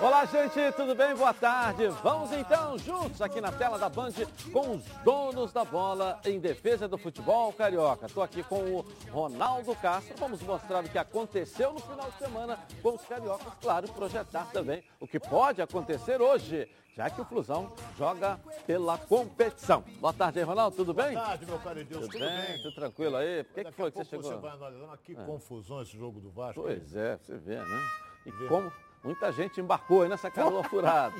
Olá, gente, tudo bem? Boa tarde. Vamos então juntos aqui na tela da Band com os donos da bola em defesa do futebol carioca. Estou aqui com o Ronaldo Castro. Vamos mostrar o que aconteceu no final de semana com os cariocas, claro, projetar também o que pode acontecer hoje já que o Flusão joga pela competição. Boa tarde aí, Ronaldo, tudo bem? Boa tarde, meu caro Edilson, tudo, tudo bem? bem? Tudo tranquilo aí? Por que, que foi que você chegou? Você vai analisando que é. confusão esse jogo do Vasco. Pois é, você vê, né? E vê. como muita gente embarcou aí nessa canoa furada.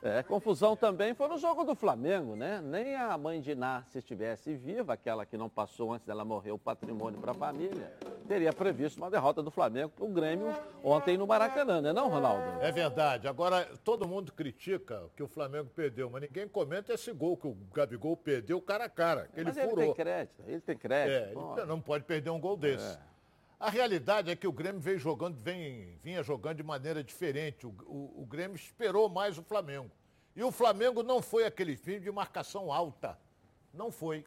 É, confusão também foi no jogo do Flamengo, né? Nem a mãe de Ná, se estivesse viva, aquela que não passou antes dela morrer o patrimônio para a família, teria previsto uma derrota do Flamengo para o Grêmio ontem no Maracanã, né não, Ronaldo? É verdade. Agora, todo mundo critica que o Flamengo perdeu, mas ninguém comenta esse gol que o Gabigol perdeu cara a cara, que ele mas furou. ele tem crédito, ele tem crédito. É, ele não pode perder um gol desse. É. A realidade é que o Grêmio veio jogando, vem, vinha jogando de maneira diferente. O, o, o, Grêmio esperou mais o Flamengo. E o Flamengo não foi aquele time de marcação alta. Não foi.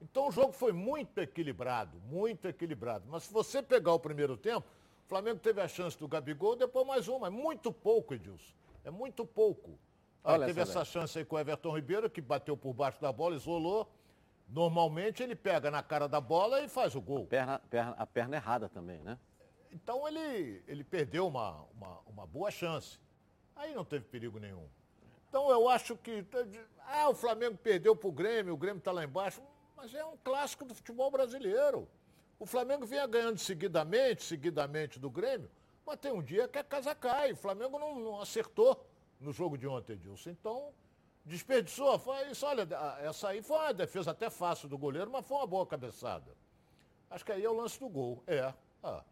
Então o jogo foi muito equilibrado, muito equilibrado. Mas se você pegar o primeiro tempo, o Flamengo teve a chance do Gabigol, depois mais uma. É muito pouco, Edilson. É muito pouco. Olha teve essa, essa chance aí com o Everton Ribeiro, que bateu por baixo da bola, isolou. Normalmente ele pega na cara da bola e faz o gol. A perna, perna, a perna errada também, né? Então ele, ele perdeu uma, uma, uma boa chance. Aí não teve perigo nenhum. Então eu acho que. Ah, o Flamengo perdeu para o Grêmio, o Grêmio está lá embaixo. Mas é um clássico do futebol brasileiro. O Flamengo vinha ganhando seguidamente, seguidamente do Grêmio, mas tem um dia que a casa cai. O Flamengo não, não acertou no jogo de ontem, Edilson. Então, Desperdiçou, foi isso, olha, essa aí foi uma defesa até fácil do goleiro, mas foi uma boa cabeçada. Acho que aí é o lance do gol. É. Ah.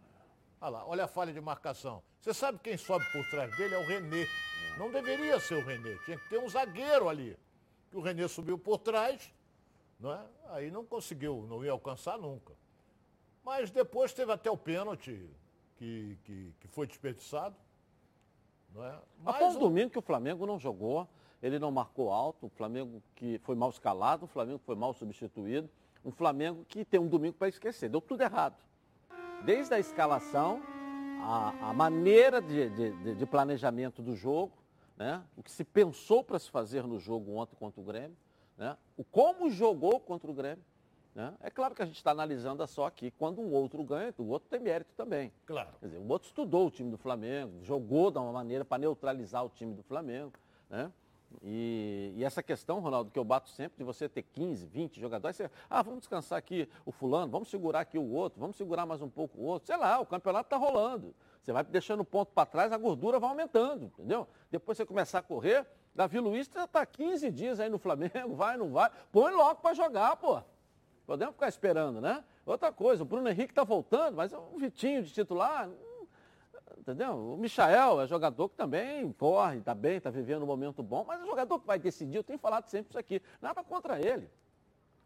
Olha lá, olha a falha de marcação. Você sabe quem sobe por trás dele? É o Renê. Não deveria ser o Renê, tinha que ter um zagueiro ali. O Renê subiu por trás, não é? aí não conseguiu, não ia alcançar nunca. Mas depois teve até o pênalti que, que, que foi desperdiçado. Não é? Mas Após o domingo que o Flamengo não jogou, ele não marcou alto, o Flamengo que foi mal escalado, o Flamengo foi mal substituído, um Flamengo que tem um domingo para esquecer, deu tudo errado. Desde a escalação, a, a maneira de, de, de, planejamento do jogo, né? o que se pensou para se fazer no jogo ontem contra o Grêmio, né? o como jogou contra o Grêmio. Né? É claro que a gente está analisando só aqui, quando um outro ganha, o outro tem mérito também. Claro. Quer dizer, o outro estudou o time do Flamengo, jogou de uma maneira para neutralizar o time do Flamengo. Né? E, e, essa questão, Ronaldo, que eu bato sempre, de você ter 15, 20 jogadores, você, ah, vamos descansar aqui o fulano, vamos segurar aqui o outro, vamos segurar mais um pouco o outro, sei lá, o campeonato está rolando. Você vai deixando o ponto para trás, a gordura vai aumentando, entendeu? Depois você começar a correr, Davi Luiz já está 15 dias aí no Flamengo, vai, não vai, põe logo para jogar, pô. Podemos ficar esperando, né? Outra coisa, o Bruno Henrique está voltando, mas o Vitinho de titular, Entendeu? O Michael é jogador que também corre, está bem, está vivendo um momento bom, mas é jogador que vai decidir, eu tenho falado sempre isso aqui. Nada contra ele.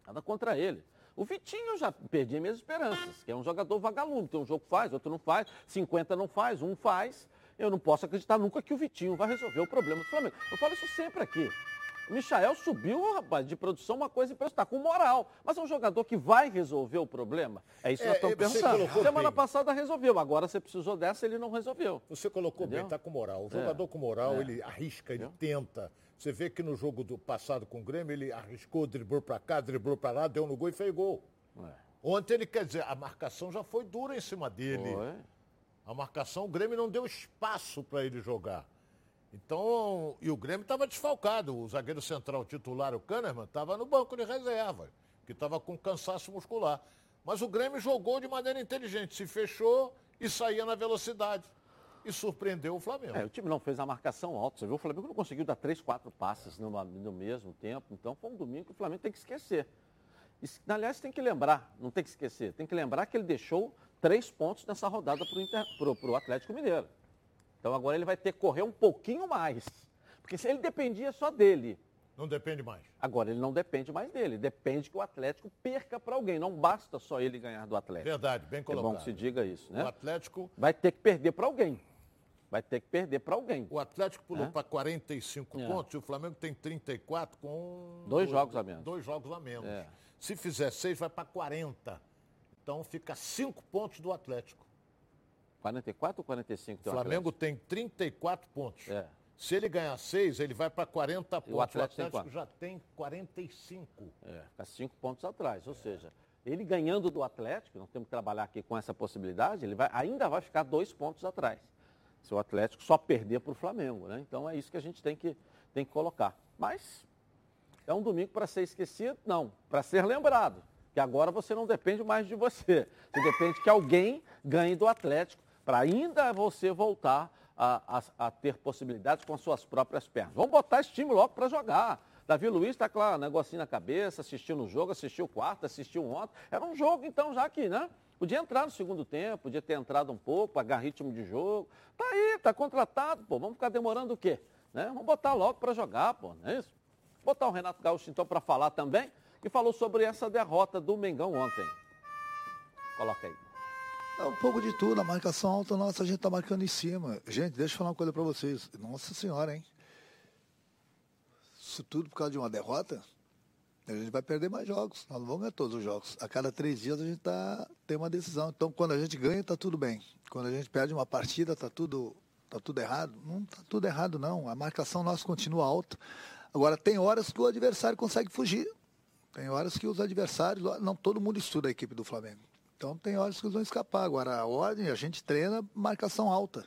Nada contra ele. O Vitinho eu já perdi minhas esperanças, que é um jogador vagalume, tem um jogo faz, outro não faz, 50 não faz, um faz. Eu não posso acreditar nunca que o Vitinho vai resolver o problema do Flamengo. Eu falo isso sempre aqui. O Michael subiu, rapaz, de produção, uma coisa impressionante. Está com moral. Mas é um jogador que vai resolver o problema? É isso que é, nós estamos pensando. Semana bem. passada resolveu, agora você precisou dessa, ele não resolveu. Você colocou Entendeu? bem, está com moral. O jogador é. com moral, é. ele arrisca, ele tenta. Você vê que no jogo do passado com o Grêmio, ele arriscou, driblou para cá, driblou para lá, deu no gol e fez gol. É. Ontem ele, quer dizer, a marcação já foi dura em cima dele. Foi. A marcação, o Grêmio não deu espaço para ele jogar. Então, e o Grêmio estava desfalcado. O zagueiro central titular, o Kahneman, estava no banco de reserva, que estava com cansaço muscular. Mas o Grêmio jogou de maneira inteligente, se fechou e saía na velocidade. E surpreendeu o Flamengo. É, o time não fez a marcação alta. Você viu? O Flamengo não conseguiu dar três, quatro passes no, no mesmo tempo. Então foi um domingo que o Flamengo tem que esquecer. Aliás, tem que lembrar, não tem que esquecer, tem que lembrar que ele deixou três pontos nessa rodada para o Atlético Mineiro. Então agora ele vai ter que correr um pouquinho mais. Porque se ele dependia só dele. Não depende mais. Agora ele não depende mais dele. Depende que o Atlético perca para alguém. Não basta só ele ganhar do Atlético. Verdade, bem colocado. É bom que se diga isso, né? O Atlético. Vai ter que perder para alguém. Vai ter que perder para alguém. O Atlético pulou é? para 45 é. pontos e o Flamengo tem 34 com. Dois, dois jogos a menos. Dois jogos a menos. É. Se fizer seis, vai para 40. Então fica cinco pontos do Atlético. 44 ou 45 O Flamengo tem 34 pontos. É. Se ele ganhar 6, ele vai para 40 pontos. o Atlético tem o Atlético quanto? já tem 45. É, fica cinco pontos atrás. Ou seja, ele ganhando do Atlético, nós temos que trabalhar aqui com essa possibilidade, ele vai, ainda vai ficar dois pontos atrás. Se o Atlético só perder para o Flamengo, né? Então é isso que a gente tem que, tem que colocar. Mas é um domingo para ser esquecido? Não, para ser lembrado. Que agora você não depende mais de você. Você depende que alguém ganhe do Atlético para ainda você voltar a, a- a ter possibilidades com as suas próprias pernas. Vamos botar esse time logo para jogar. Davi Luiz está com lá, negocinho na cabeça, assistindo o jogo, assistiu o quarto, assistiu ontem. Era um jogo, então, já que, né? Podia entrar no segundo tempo, podia ter entrado um pouco, pagar ritmo de jogo. Tá aí, tá contratado, pô. Vamos ficar demorando o quê? Né? Vamos botar logo para jogar, pô, não é isso? Botar o Renato Gaúcho, então, para falar também, que falou sobre essa derrota do Mengão ontem. Coloca aí. É um pouco de tudo, a marcação alta nossa, a gente tá marcando em cima. Gente, deixa eu falar uma coisa pra vocês. Nossa senhora, hein? Isso tudo por causa de uma derrota, a gente vai perder mais jogos. Nós não vamos ganhar todos os jogos. A cada três dias a gente tá, tem uma decisão. Então, quando a gente ganha, tá tudo bem. Quando a gente perde uma partida, tá tudo, tá tudo errado. Não tá tudo errado, não. A marcação nossa continua alta. Agora, tem horas que o adversário consegue fugir. Tem horas que os adversários, não todo mundo estuda a equipe do Flamengo. Então tem horas que eles vão escapar. Agora a ordem, a gente treina marcação alta.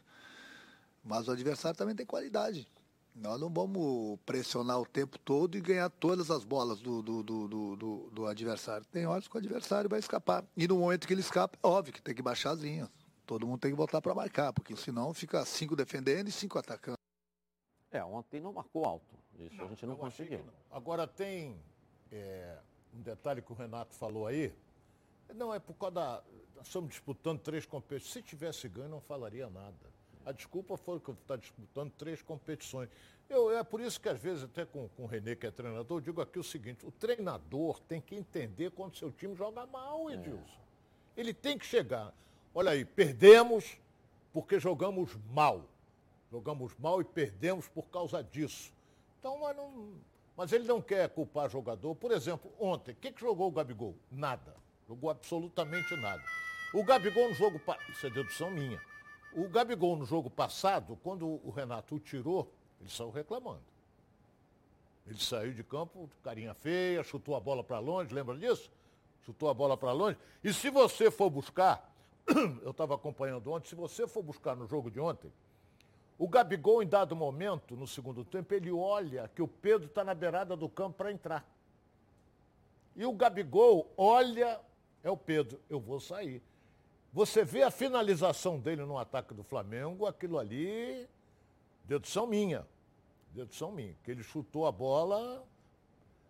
Mas o adversário também tem qualidade. Nós não vamos pressionar o tempo todo e ganhar todas as bolas do, do, do, do, do- do adversário. Tem horas que o adversário vai escapar. E no momento que ele escapa, é óbvio que tem que baixar as linhas. Todo mundo tem que voltar para marcar, porque senão fica cinco defendendo e cinco atacando. É, ontem não marcou alto. Isso a gente não conseguiu. não. Agora tem é, um detalhe que o Renato falou aí. Não, é por causa da. Nós estamos disputando três competições. Se tivesse ganho, não falaria nada. A desculpa foi que está disputando três competições. Eu, é por isso que, às vezes, até com, com o Renê, que é treinador, eu digo aqui o seguinte: o treinador tem que entender quando seu time joga mal, Edilson. Ele tem que chegar. Olha aí, perdemos porque jogamos mal. Jogamos mal e perdemos por causa disso. Então, mas, não, mas ele não quer culpar jogador. Por exemplo, ontem, o que, que jogou o Gabigol? Nada. Jogou absolutamente nada. O Gabigol no jogo. Isso é dedução minha. O Gabigol no jogo passado, quando o Renato o tirou, ele saiu reclamando. Ele saiu de campo, carinha feia, chutou a bola para longe, lembra disso? Chutou a bola para longe. E se você for buscar, eu estava acompanhando ontem, se você for buscar no jogo de ontem, o Gabigol, em dado momento, no segundo tempo, ele olha que o Pedro está na beirada do campo para entrar. E o Gabigol olha, é o Pedro, eu vou sair. Você vê a finalização dele no ataque do Flamengo, aquilo ali, dedução minha. Dedução minha. Que ele chutou a bola,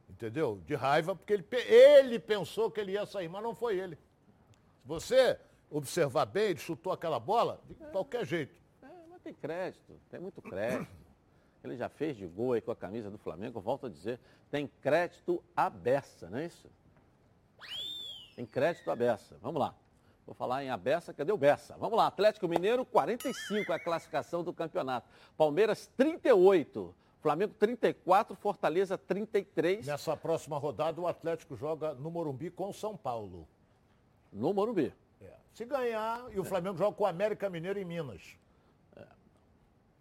entendeu? De raiva, porque ele, ele pensou que ele ia sair, mas não foi ele. Se você observar bem, ele chutou aquela bola de qualquer jeito. É, mas tem crédito, tem muito crédito. Ele já fez de gol aí com a camisa do Flamengo, volto a dizer, tem crédito à beça, não é isso? Tem crédito à beça. Vamos lá. Vou falar em Abessa, cadê o Bessa? Vamos lá, Atlético Mineiro, 45 é a classificação do campeonato. Palmeiras, 38. Flamengo, 34. Fortaleza, 33. Nessa próxima rodada, o Atlético joga no Morumbi com o São Paulo. No Morumbi. É. Se ganhar, e o Flamengo joga com o América Mineiro em Minas.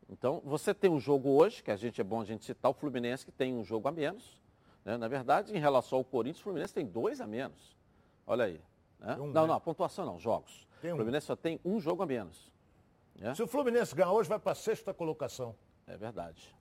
Então, você tem um jogo hoje, que a gente é bom a gente citar, o Fluminense que tem um jogo a menos. né? Na verdade, em relação ao Corinthians, o Fluminense tem dois a menos. Olha aí. né? Um, não, né? não, a pontuação não, jogos. Tem um. O Fluminense só tem um jogo a menos. né? Se o Fluminense ganhar hoje, vai para a sexta colocação. É verdade.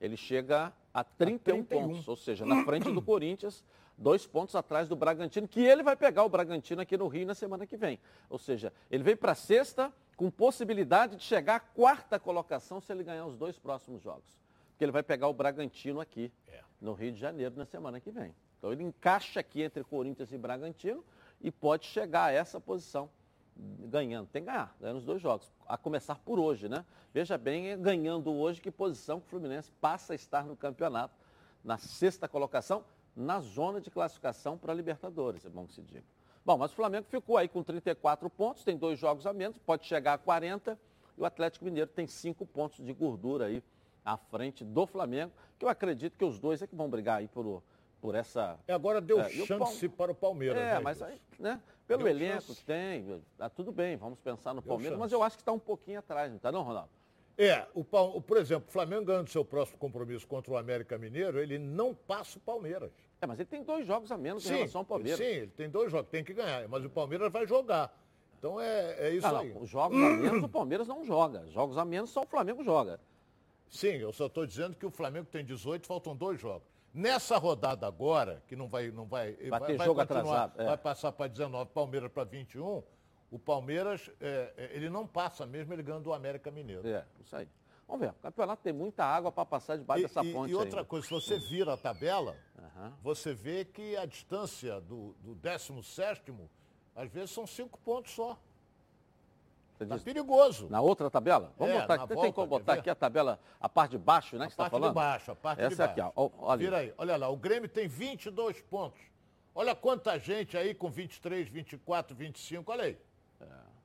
Ele chega a 31, 31. pontos, ou seja, na frente do Corinthians, dois pontos atrás do Bragantino, que ele vai pegar o Bragantino aqui no Rio na semana que vem. Ou seja, ele vem para sexta com possibilidade de chegar à quarta colocação se ele ganhar os dois próximos jogos. Porque ele vai pegar o Bragantino aqui, É. no Rio de Janeiro, na semana que vem. Então ele encaixa aqui entre Corinthians e Bragantino e pode chegar a essa posição ganhando. Tem que ganhar, ganhando os dois jogos. A começar por hoje, né? Veja bem, é ganhando hoje, que posição que o Fluminense passa a estar no campeonato. Na sexta colocação, na zona de classificação para a Libertadores, é bom que se diga. Bom, mas o Flamengo ficou aí com 34 pontos, tem dois jogos a menos, pode chegar a 40, e o Atlético Mineiro tem cinco pontos de gordura aí à frente do Flamengo, que eu acredito que os dois é que vão brigar aí por, por essa. E agora deu é, chance o para o Palmeiras. É, né, mas aí, né? Pelo deu elenco chance. que tem, tá tudo bem, vamos pensar no deu Palmeiras, chance. mas eu acho que está um pouquinho atrás, não está não, Ronaldo? É, o, por exemplo, o Flamengo ganhando seu próximo compromisso contra o América Mineiro, ele não passa o Palmeiras. É, mas ele tem dois jogos a menos sim, em relação ao Palmeiras. Sim, ele tem dois jogos, tem que ganhar, mas o Palmeiras vai jogar. Então é, é isso não, aí. Não, os jogos a menos o Palmeiras não joga. Jogos a menos só o Flamengo joga. Sim, eu só estou dizendo que o Flamengo tem 18, faltam dois jogos. Nessa rodada agora, que não vai. Não vai, vai, vai jogo atrasado. É. Vai passar para 19, Palmeiras para 21. O Palmeiras, é, é, ele não passa mesmo, ele ganha do América Mineiro. É, isso aí. Vamos ver, o campeonato tem muita água para passar debaixo e, dessa ponte. E, outra coisa, se você vira a tabela, uhum. você vê que a distância do, do 17 às vezes são cinco pontos só. Está perigoso. Na outra tabela? Vamos é, botar, tem como botar aqui a tabela, a parte de baixo, né? A que parte tá falando? de baixo, a parte Essa de baixo. aqui, ó. Olha. Vira aí, olha lá, o Grêmio tem 22 pontos. Olha quanta gente aí com 23, 24, 25, olha aí. É.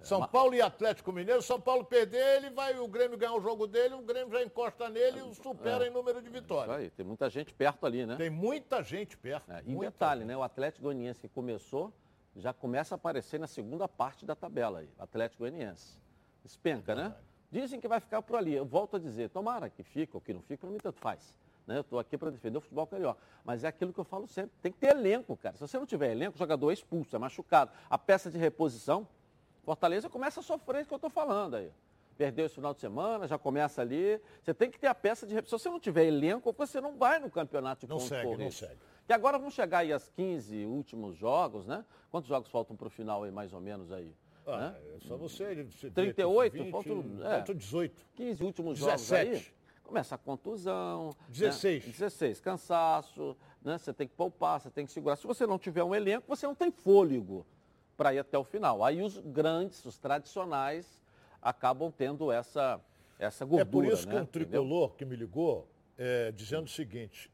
É, São Paulo e Atlético Mineiro, São Paulo perder, ele vai, o Grêmio ganhar o jogo dele, o Grêmio já encosta nele e supera é. em número de vitórias. Isso aí, tem muita gente perto ali, né? Tem muita gente perto. É, e detalhe, gente. né? O Atlético Goianiense que começou já começa a aparecer na segunda parte da tabela aí, Atlético Goianiense. Espenca, né? Dizem que vai ficar por ali. Eu volto a dizer, tomara que fique ou que não fique, para mim tanto faz. Né? Eu estou aqui para defender o futebol carioca. Mas é aquilo que eu falo sempre, tem que ter elenco, cara. Se você não tiver elenco, o jogador é expulso, é machucado. A peça de reposição, Fortaleza começa a sofrer isso que eu estou falando aí. Perdeu esse final de semana, já começa ali. Você tem que ter a peça de reposição. Se você não tiver elenco, você não vai no campeonato de não segue, Não segue. E agora vão chegar aí as 15 últimos jogos, né? Quantos jogos faltam para o final aí, mais ou menos aí? Ah, né? é só você. você 38? 20, faltam, é, faltam 18. 15 últimos 17. jogos aí. Começa a contusão. 16. Né? 16, cansaço, né? Você tem que poupar, você tem que segurar. Se você não tiver um elenco, você não tem fôlego para ir até o final. Aí os grandes, os tradicionais, acabam tendo essa, essa gordura. É por isso né? que um tricolor Entendeu? que me ligou, é, dizendo o seguinte,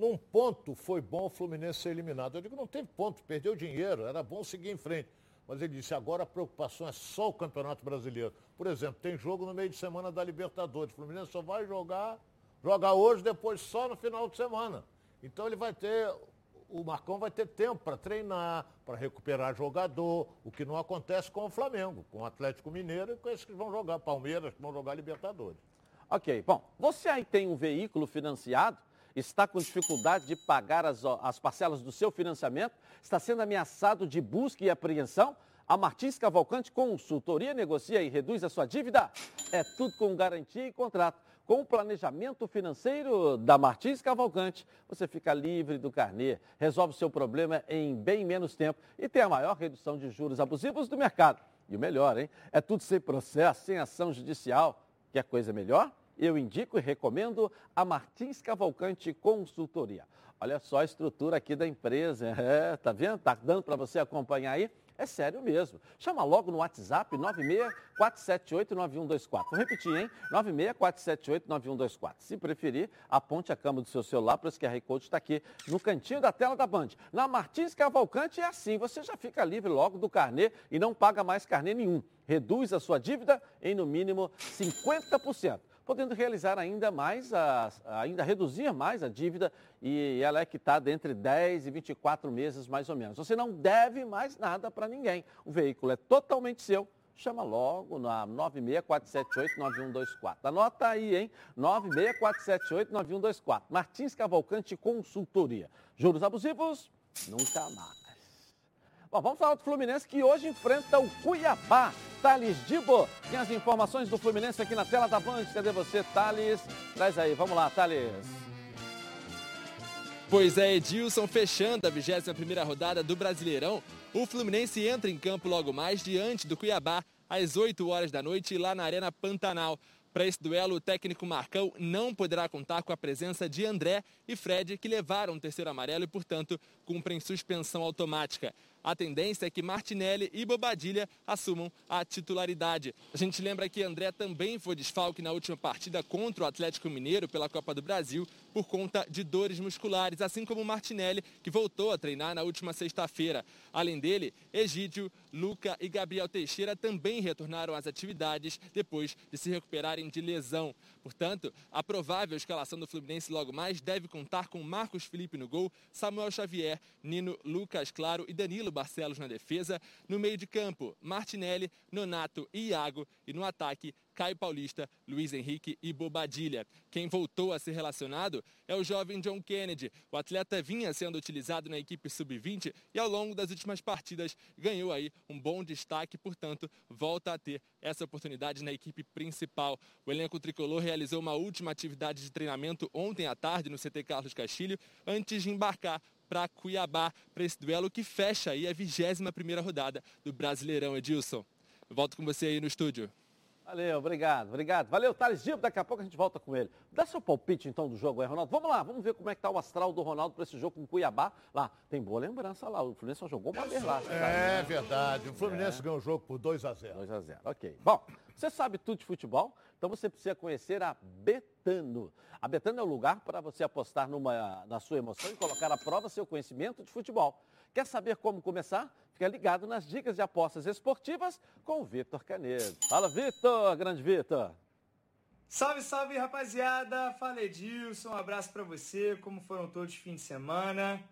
num ponto foi bom o Fluminense ser eliminado. Eu digo, não tem ponto, perdeu dinheiro, era bom seguir em frente. Mas ele disse, agora a preocupação é só o Campeonato Brasileiro. Por exemplo, tem jogo no meio de semana da Libertadores. O Fluminense só vai jogar, jogar hoje, depois só no final de semana. Então ele vai ter, o Marcão vai ter tempo para treinar, para recuperar jogador, o que não acontece com o Flamengo, com o Atlético Mineiro e com esses que vão jogar Palmeiras, que vão jogar Libertadores. Ok, bom, você aí tem um veículo financiado está com dificuldade de pagar as, as parcelas do seu financiamento, está sendo ameaçado de busca e apreensão, a Martins Cavalcante Consultoria negocia e reduz a sua dívida. É tudo com garantia e contrato. Com o planejamento financeiro da Martins Cavalcante, você fica livre do carnê, resolve seu problema em bem menos tempo e tem a maior redução de juros abusivos do mercado. E o melhor, hein? É tudo sem processo, sem ação judicial. Quer coisa melhor? Eu indico e recomendo a Martins Cavalcante Consultoria. Olha só a estrutura aqui da empresa, é, tá vendo? Tá dando para você acompanhar aí? É sério mesmo. Chama logo no WhatsApp 964789124. Vou repetir, hein? 964789124. Se preferir, aponte a câmera do seu celular para esse QR Code está aqui no cantinho da tela da Band. Na Martins Cavalcante é assim, você já fica livre logo do carnê e não paga mais carnê nenhum. Reduz a sua dívida em no mínimo 50% podendo realizar ainda mais, a, ainda reduzir mais a dívida e ela é quitada entre 10 e 24 meses mais ou menos. Você não deve mais nada para ninguém. O veículo é totalmente seu. Chama logo na 964789124. Anota aí, hein? 964789124. Martins Cavalcante Consultoria. Juros abusivos? Nunca mais. Bom, vamos falar do Fluminense que hoje enfrenta o Cuiabá. Thales Dibo tem as informações do Fluminense aqui na tela da Band. Cadê você, Thales? Traz aí, vamos lá, Thales. Pois é, Edilson, fechando a 21ª rodada do Brasileirão, o Fluminense entra em campo logo mais diante do Cuiabá às 8 horas da noite lá na Arena Pantanal. Para esse duelo, o técnico Marcão não poderá contar com a presença de André e Fred, que levaram o terceiro amarelo e, portanto, cumprem suspensão automática. A tendência é que Martinelli e Bobadilha assumam a titularidade. A gente lembra que André também foi desfalque na última partida contra o Atlético Mineiro pela Copa do Brasil por conta de dores musculares, assim como Martinelli, que voltou a treinar na última sexta-feira. Além dele, Egídio, Luca e Gabriel Teixeira também retornaram às atividades depois de se recuperarem de lesão. Portanto, a provável escalação do Fluminense logo mais deve contar com Marcos Felipe no gol, Samuel Xavier, Nino, Lucas Claro e Danilo Barcelos na defesa. No meio de campo, Martinelli, Nonato e Iago. E no ataque, Caio Paulista, Luiz Henrique e Bobadilha. Quem voltou a ser relacionado é o jovem John Kennedy. O atleta vinha sendo utilizado na equipe sub-20 e ao longo das últimas partidas ganhou aí um bom destaque, portanto, volta a ter essa oportunidade na equipe principal. O elenco tricolor realizou uma última atividade de treinamento ontem à tarde no CT Carlos Castilho, antes de embarcar para Cuiabá, para esse duelo que fecha aí a 21 primeira rodada do Brasileirão, Edilson. Eu volto com você aí no estúdio. Valeu, obrigado, obrigado. Valeu, Thales Dibo, daqui a pouco a gente volta com ele. Dá seu palpite então do jogo aí, Ronaldo. Vamos lá, vamos ver como é que tá o astral do Ronaldo para esse jogo com o Cuiabá. Lá, tem boa lembrança lá, o Fluminense só jogou uma vez lá. É verdade, o Fluminense é. ganhou o jogo por 2 a 0 2 a 0 ok. Bom, você sabe tudo de futebol, então você precisa conhecer a Betano. A Betano é o lugar para você apostar numa, na sua emoção e colocar à prova seu conhecimento de futebol. Quer saber como começar? Fica ligado nas dicas de apostas esportivas com o Vitor Canedo. Fala, Vitor, grande Vitor. Salve, salve, rapaziada. Fala, Edilson. Um abraço para você. Como foram todos os fins de semana?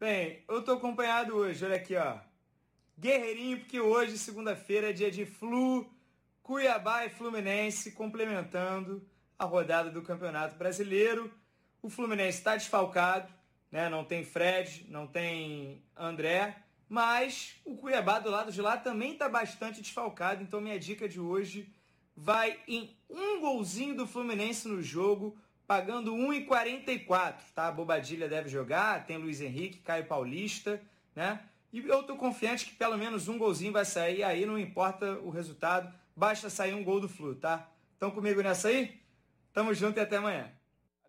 Bem, eu tô acompanhado hoje, olha aqui, ó. Guerreirinho, porque hoje, segunda-feira, é dia de Flu, Cuiabá e Fluminense complementando a rodada do Campeonato Brasileiro. O Fluminense está desfalcado, né? Não tem Fred, não tem André, mas o Cuiabá do lado de lá também está bastante desfalcado. Então minha dica de hoje vai em um golzinho do Fluminense no jogo, pagando 1,44, tá? A Bobadilha deve jogar, tem Luiz Henrique, Caio Paulista, né? E eu tô confiante que pelo menos um golzinho vai sair, aí não importa o resultado, basta sair um gol do Flu, tá? Estão comigo nessa aí? Tamo junto e até amanhã.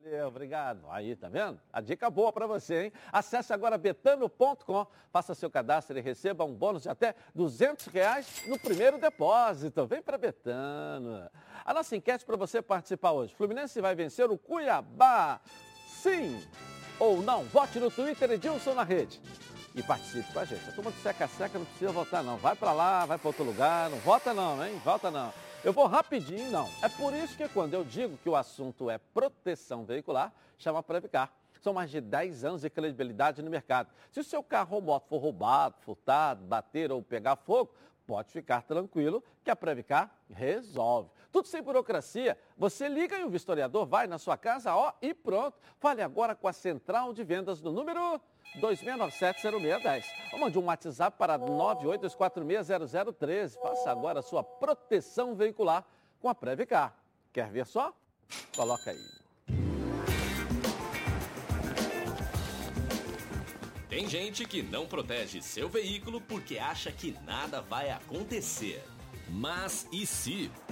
Valeu, obrigado. Aí, tá vendo? A dica boa para você, hein? Acesse agora betano.com, faça seu cadastro e receba um bônus de até 200 reais no primeiro depósito. Vem para Betano. A nossa enquete para você participar hoje. Fluminense vai vencer o Cuiabá? Sim ou não? Vote no Twitter Edilson na rede. E participe com a gente. A turma de seca-seca não precisa votar não. Vai para lá, vai para outro lugar. Não vota não, hein? Vota não. Eu vou rapidinho, não. É por isso que quando eu digo que o assunto é proteção veicular, chama Previcar. São mais de 10 anos de credibilidade no mercado. Se o seu carro ou moto for roubado, furtado, bater ou pegar fogo, pode ficar tranquilo que a Previcar resolve. Tudo sem burocracia. Você liga e o vistoriador vai na sua casa, ó, e pronto. Fale agora com a central de vendas do número 2697-0610. Ou mande um WhatsApp para 982460013. Faça agora a sua proteção veicular com a Previcar. Quer ver só? Coloca aí. Tem gente que não protege seu veículo porque acha que nada vai acontecer. Mas e se?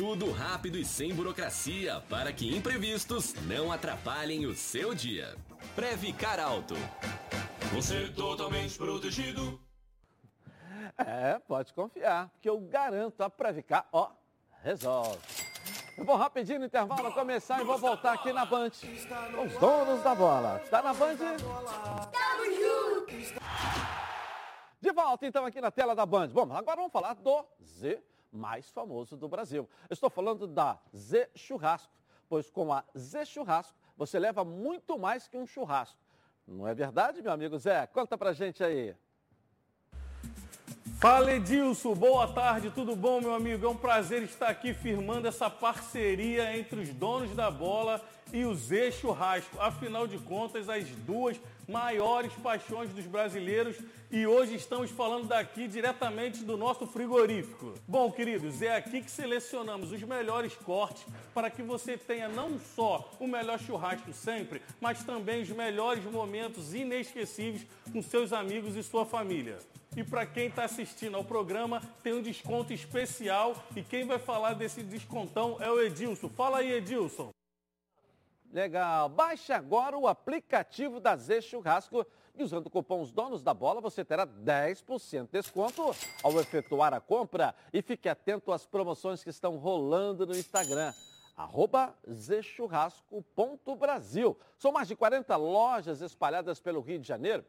Tudo rápido e sem burocracia para que imprevistos não atrapalhem o seu dia. Previcar Alto. Você totalmente protegido. É, pode confiar, porque eu garanto a Previcar, ó, resolve. Eu vou rapidinho no intervalo começar e vou voltar aqui na Band. Os donos da bola. Está na Band? Tamo junto! De volta então aqui na tela da Band. Bom, agora vamos falar do Z mais famoso do Brasil. Estou falando da Z Churrasco, pois com a Z Churrasco você leva muito mais que um churrasco. Não é verdade, meu amigo Zé? Conta pra gente aí. Fala Edilson, boa tarde, tudo bom meu amigo? É um prazer estar aqui firmando essa parceria entre os donos da bola e o Zé Churrasco. Afinal de contas, as duas maiores paixões dos brasileiros e hoje estamos falando daqui diretamente do nosso frigorífico. Bom, queridos, é aqui que selecionamos os melhores cortes para que você tenha não só o melhor churrasco sempre, mas também os melhores momentos inesquecíveis com seus amigos e sua família. E para quem está assistindo ao programa, tem um desconto especial. E quem vai falar desse descontão é o Edilson. Fala aí, Edilson. Legal. Baixe agora o aplicativo da Z Churrasco e usando o cupom Os Donos da Bola você terá 10% de desconto ao efetuar a compra. E fique atento às promoções que estão rolando no Instagram arroba zchurrasco.brasil. São mais de 40 lojas espalhadas pelo Rio de Janeiro.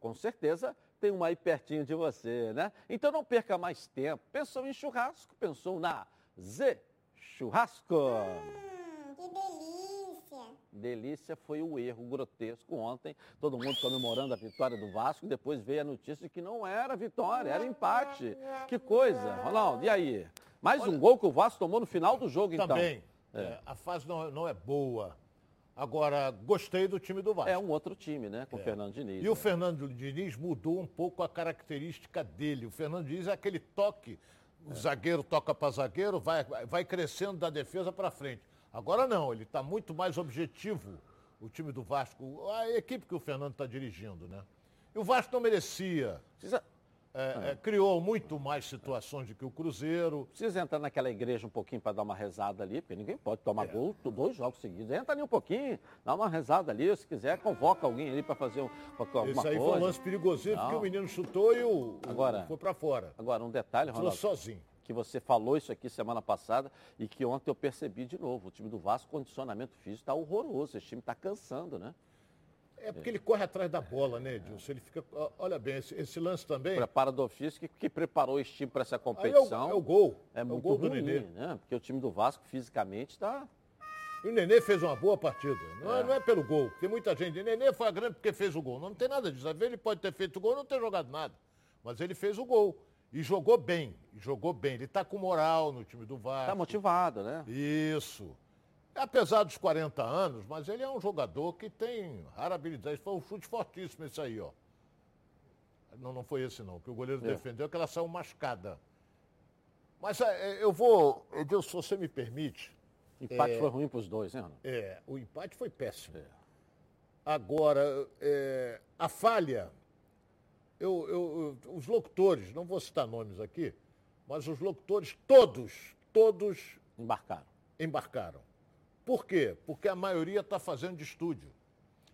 Com certeza tem uma aí pertinho de você, né? Então não perca mais tempo. Pensou em churrasco? Pensou na Z Churrasco. Hum, que delícia! Delícia foi o erro grotesco ontem. Todo mundo comemorando a vitória do Vasco. Depois veio a notícia de que não era vitória, era empate. Que coisa, Ronaldo. E aí? Mais um gol que o Vasco tomou no final do jogo, então. Também. É, a fase não, não é boa. Agora, gostei do time do Vasco. É um outro time, né? Com o Fernando Diniz. E né? o Fernando Diniz mudou um pouco a característica dele. O Fernando Diniz é aquele toque, o zagueiro toca para zagueiro, vai, vai crescendo da defesa para frente. Agora não, ele está muito mais objetivo, o time do Vasco, a equipe que o Fernando está dirigindo, né? E o Vasco não merecia. Precisa, É, é, criou muito mais situações do que o Cruzeiro. precisa entrar naquela igreja um pouquinho para dar uma rezada ali, porque ninguém pode tomar É. gol dois jogos seguidos. Entra ali um pouquinho, dá uma rezada ali. Se quiser, convoca alguém ali para fazer um, alguma Esse aí coisa. foi um lance perigosíssimo, porque o menino chutou e o, o- Agora- foi para fora. Agora, um detalhe, Ficou Ronaldo. sozinho. Que você falou isso aqui semana passada e que ontem eu percebi de novo. O time do Vasco, condicionamento físico está horroroso. Esse time está cansando, né? É porque ele corre atrás da bola, né, Edilson? Ele fica. Olha bem, esse, esse lance também. Preparo do ofício que, que preparou esse time para essa Aí é o, competição. é o gol. É o muito gol do ruim, Nenê. né? Porque o time do Vasco fisicamente está. E o Nenê fez uma boa partida. Não é, É. não é pelo gol. Tem muita gente. Nenê foi a grande porque fez o gol. Não, tem nada disso. Às vezes ele pode ter feito o gol e não ter jogado nada. Mas ele fez o gol. E jogou bem. Jogou bem. Ele está com moral no time do Vasco. Tá motivado, né? Isso. Apesar dos 40 anos, mas ele é um jogador que tem rara habilidade. Foi um chute fortíssimo esse aí, ó. Não, não foi esse não, que o goleiro É. defendeu, que ela saiu mascada. Mas é, eu vou, Edilson, se você me permite, Empate É. foi ruim para os dois, né, Ronaldo? é, o empate foi péssimo. É. Agora, é, a falha, eu, eu- eu- os locutores, não vou citar nomes aqui, mas os locutores todos, todos Embarcaram. embarcaram. Por quê? Porque a maioria está fazendo de estúdio.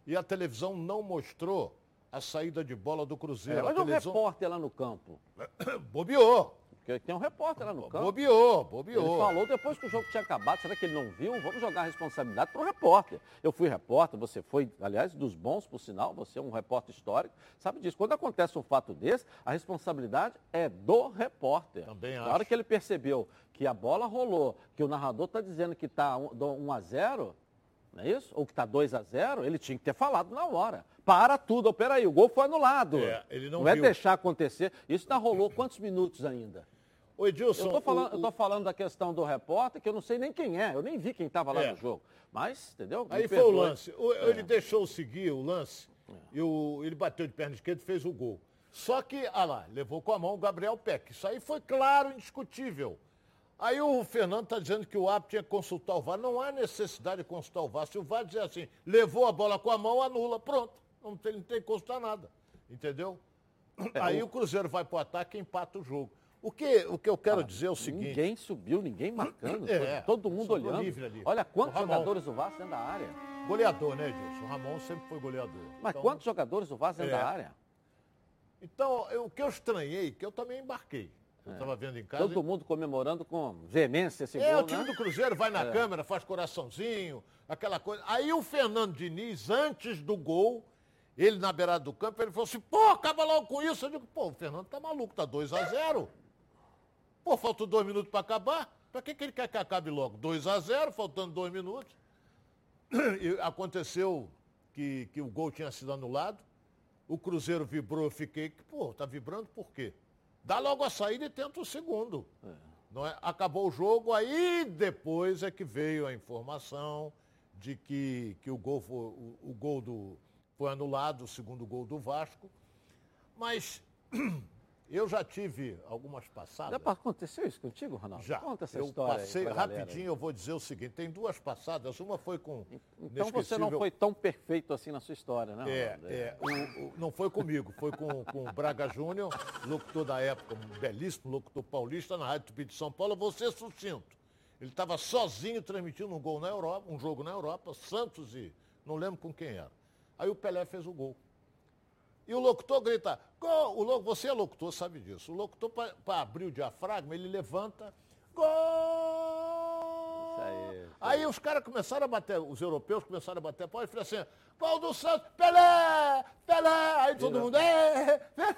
E a televisão não mostrou a saída de bola do Cruzeiro. É, o televisão repórter lá no campo. bobeou, Porque tem um repórter lá no campo. bobeou, Ele bobeou. falou depois que o jogo tinha acabado, será que ele não viu? Vamos jogar a responsabilidade para o repórter. Eu fui repórter, você foi, aliás, dos bons, por sinal, você é um repórter histórico, sabe disso. Quando acontece um fato desse, a responsabilidade é do repórter. Também Na acho. hora que ele percebeu que a bola rolou, que o narrador está dizendo que está 1 a 0 não é isso? Ou que está 2 a 0 ele tinha que ter falado na hora. Para tudo, oh, peraí, o gol foi anulado. É, ele não é viu. deixar acontecer. Isso não rolou quantos minutos ainda? Ô Edilson, Eu estou falando, o- eu o- tô falando da questão do repórter, que eu não sei nem quem é, eu nem vi quem estava lá É. no jogo. Mas, entendeu? Me aí foi o lance. O- Ele deixou seguir o lance e o- ele bateu de perna esquerda e fez o gol. Só que, ah lá, levou com a mão o Gabriel Peck. Isso aí foi claro, indiscutível. Aí o Fernando está dizendo que o árbitro tinha que consultar o VAR. Não há necessidade de consultar o VAR. Se o VAR dizer assim, levou a bola com a mão, anula. Pronto. Não tem, não tem que consultar nada. Entendeu? Aí o Cruzeiro vai para o ataque e empata o jogo. O que, o que eu quero dizer é o seguinte. Ninguém subiu, ninguém marcando, É, todo mundo olhando. Olha quantos O jogadores do Vasco dentro da área. Goleador, né, Edilson? O Ramon sempre foi goleador. Mas Então- quantos jogadores do Vasco dentro É. da área? Então, eu- o que eu estranhei, que eu também embarquei. Eu estava vendo em casa. É. Todo mundo comemorando com veemência esse É, gol, o time né? do Cruzeiro vai na É. câmera, faz coraçãozinho, aquela coisa. Aí o Fernando Diniz, antes do gol, ele na beirada do campo, ele falou assim, pô, acaba logo com isso. Eu digo, pô, o Fernando tá maluco, tá 2 a 0 Pô, faltam dois minutos para acabar. Para que, que ele quer que acabe logo? 2 a 0 faltando dois minutos. E aconteceu que, que o gol tinha sido anulado. O Cruzeiro vibrou, eu fiquei, pô, tá vibrando por quê? Dá logo a saída e tenta o segundo. Não é? Acabou o jogo, aí depois é que veio a informação de que, que o, gol foi, o, o gol do, foi anulado, o segundo gol do Vasco. Mas eu já tive algumas passadas. Já aconteceu isso contigo, Ronaldo? Já. Conta essa eu história. aí passei rapidinho, eu vou dizer o seguinte, tem duas passadas, uma foi com Então você não foi tão perfeito assim na sua história, né? É, Ronaldo? é, o- o- não foi comigo, foi com, com o Braga Júnior, locutor da época, um belíssimo locutor paulista na Rádio Tupi de São Paulo, eu ser sucinto. Ele estava sozinho transmitindo um gol na Europa, um jogo na Europa, Santos e não lembro com quem era. Aí o Pelé fez o gol. E o locutor grita, gol! O locutor, você é locutor, sabe disso. O locutor, para abrir o diafragma, ele levanta, gol! Isso aí, isso Aí os caras começaram a bater, os europeus começaram a bater pau e falaram assim, gol do Santos, Pelé, Pelé! Aí todo mundo, é, Pelé!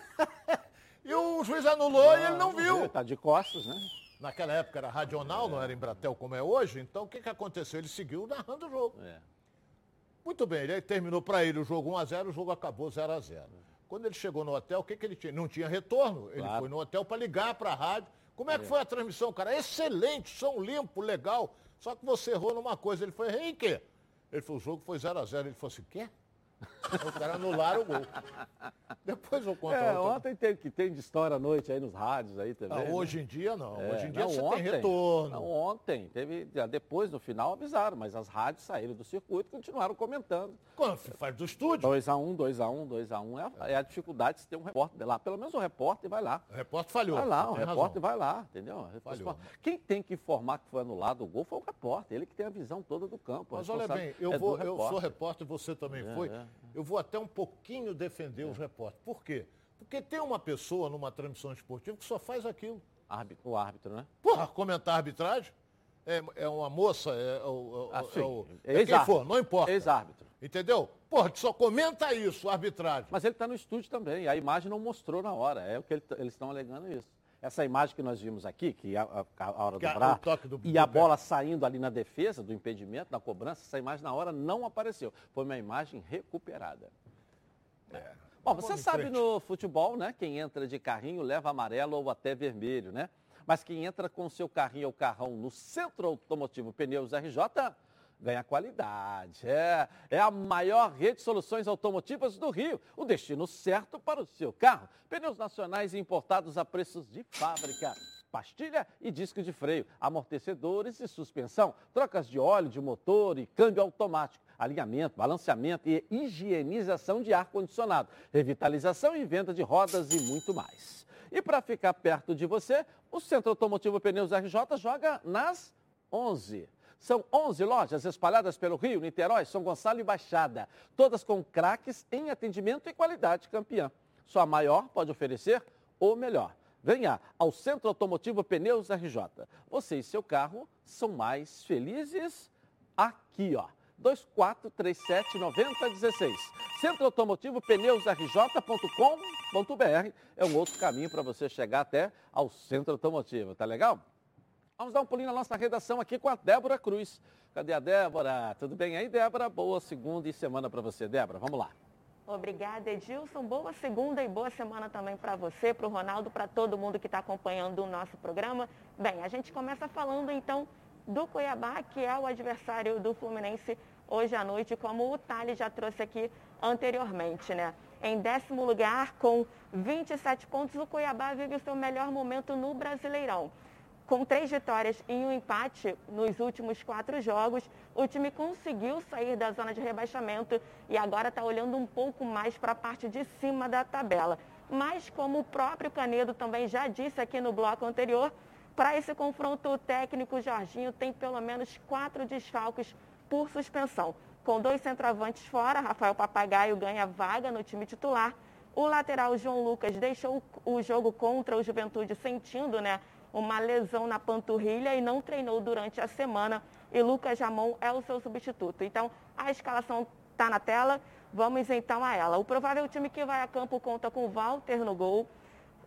E o juiz anulou e ele não viu. Tá de costas, né? Naquela época era radional, não era em Bratel como é hoje, então o que, que aconteceu? Ele seguiu narrando o jogo. É. Muito bem, ele terminou para ele o jogo 1x0, o jogo acabou 0x0. Quando ele chegou no hotel, o que, que ele tinha? Não tinha retorno. Ele Claro. foi no hotel para ligar para a rádio. Como é que foi a transmissão, cara? Excelente, som limpo, legal. Só que você errou numa coisa. Ele foi, em quê? Ele falou, o jogo foi 0x0. Ele falou assim, quê? O cara anularam o gol. Depois eu conto É, ontem tem que tem de história à noite aí nos rádios aí também. Ah, né? hoje em dia não. É, hoje em dia não, você ontem, tem retorno. Não, ontem, teve, depois no final avisaram, mas as rádios saíram do circuito e continuaram comentando. Quando faz do estúdio. 2x1, 2x1, 2x1 é, a- é a dificuldade de se ter um repórter lá. Pelo menos o repórter vai lá. O repórter falhou. Vai lá, o repórter razão. vai lá, entendeu? Falhou. Quem tem que informar que foi anulado o gol foi o repórter, ele que tem a visão toda do campo. Mas olha bem, eu, é vou, eu sou repórter. repórter, você também É, foi. É. Eu vou até um pouquinho defender os repórteres. Por quê? Porque tem uma pessoa numa transmissão esportiva que só faz aquilo. Árbitro- o árbitro, né? Porra, comentar arbitragem é, é uma moça, é, o- o- é sim. o- é quem for, não importa. Ex-árbitro. Entendeu? Porra, só comenta isso, arbitragem. Mas ele está no estúdio também, a imagem não mostrou na hora, é o que ele- eles estão alegando isso. Essa imagem que nós vimos aqui, que é a, a- a hora Que do o toque do- e a bola saindo ali na defesa do impedimento, na cobrança, essa imagem na hora não apareceu. Foi uma imagem recuperada. Bom, você sabe no futebol, né? Quem entra de carrinho leva amarelo ou até vermelho, né? Mas quem entra com seu carrinho ou carrão no Centro Automotivo Pneus RJ ganha qualidade. É, é a maior rede de soluções automotivas do Rio. O destino certo para o seu carro. Pneus nacionais importados a preços de fábrica. Pastilha e disco de freio, amortecedores e suspensão, trocas de óleo de motor e câmbio automático, alinhamento, balanceamento e higienização de ar-condicionado, revitalização e venda de rodas e muito mais. E para ficar perto de você, o Centro Automotivo Pneus RJ joga nas 11. São 11 lojas espalhadas pelo Rio, Niterói, São Gonçalo e Baixada, todas com craques em atendimento e qualidade campeã. Sua maior pode oferecer o melhor. Venha ao Centro Automotivo Pneus RJ. Você e seu carro são mais felizes aqui, ó. 2437-9016. Centro Automotivo Pneus RJ.com.br é um outro caminho para você chegar até ao Centro Automotivo, tá legal? Vamos dar um pulinho na nossa redação aqui com a Débora Cruz. Cadê a Débora? Tudo bem aí, Débora? Boa segunda e semana para você, Débora. Vamos lá. Obrigada, Edilson. Boa segunda e boa semana também para você, para o Ronaldo, para todo mundo que está acompanhando o nosso programa. Bem, a gente começa falando então do Cuiabá, que é o adversário do Fluminense hoje à noite, como o Thales já trouxe aqui anteriormente, né? Em décimo lugar, com 27 pontos, o Cuiabá vive o seu melhor momento no Brasileirão. Com três vitórias e um empate nos últimos quatro jogos, o time conseguiu sair da zona de rebaixamento e agora está olhando um pouco mais para a parte de cima da tabela. Mas, como o próprio Canedo também já disse aqui no bloco anterior, para esse confronto, o técnico Jorginho tem pelo menos quatro desfalques por suspensão. Com dois centroavantes fora, Rafael Papagaio ganha vaga no time titular. O lateral João Lucas deixou o jogo contra o Juventude sentindo né, uma lesão na panturrilha e não treinou durante a semana. E Lucas Jamon é o seu substituto. Então, a escalação está na tela. Vamos então a ela. O provável time que vai a campo conta com Walter no gol.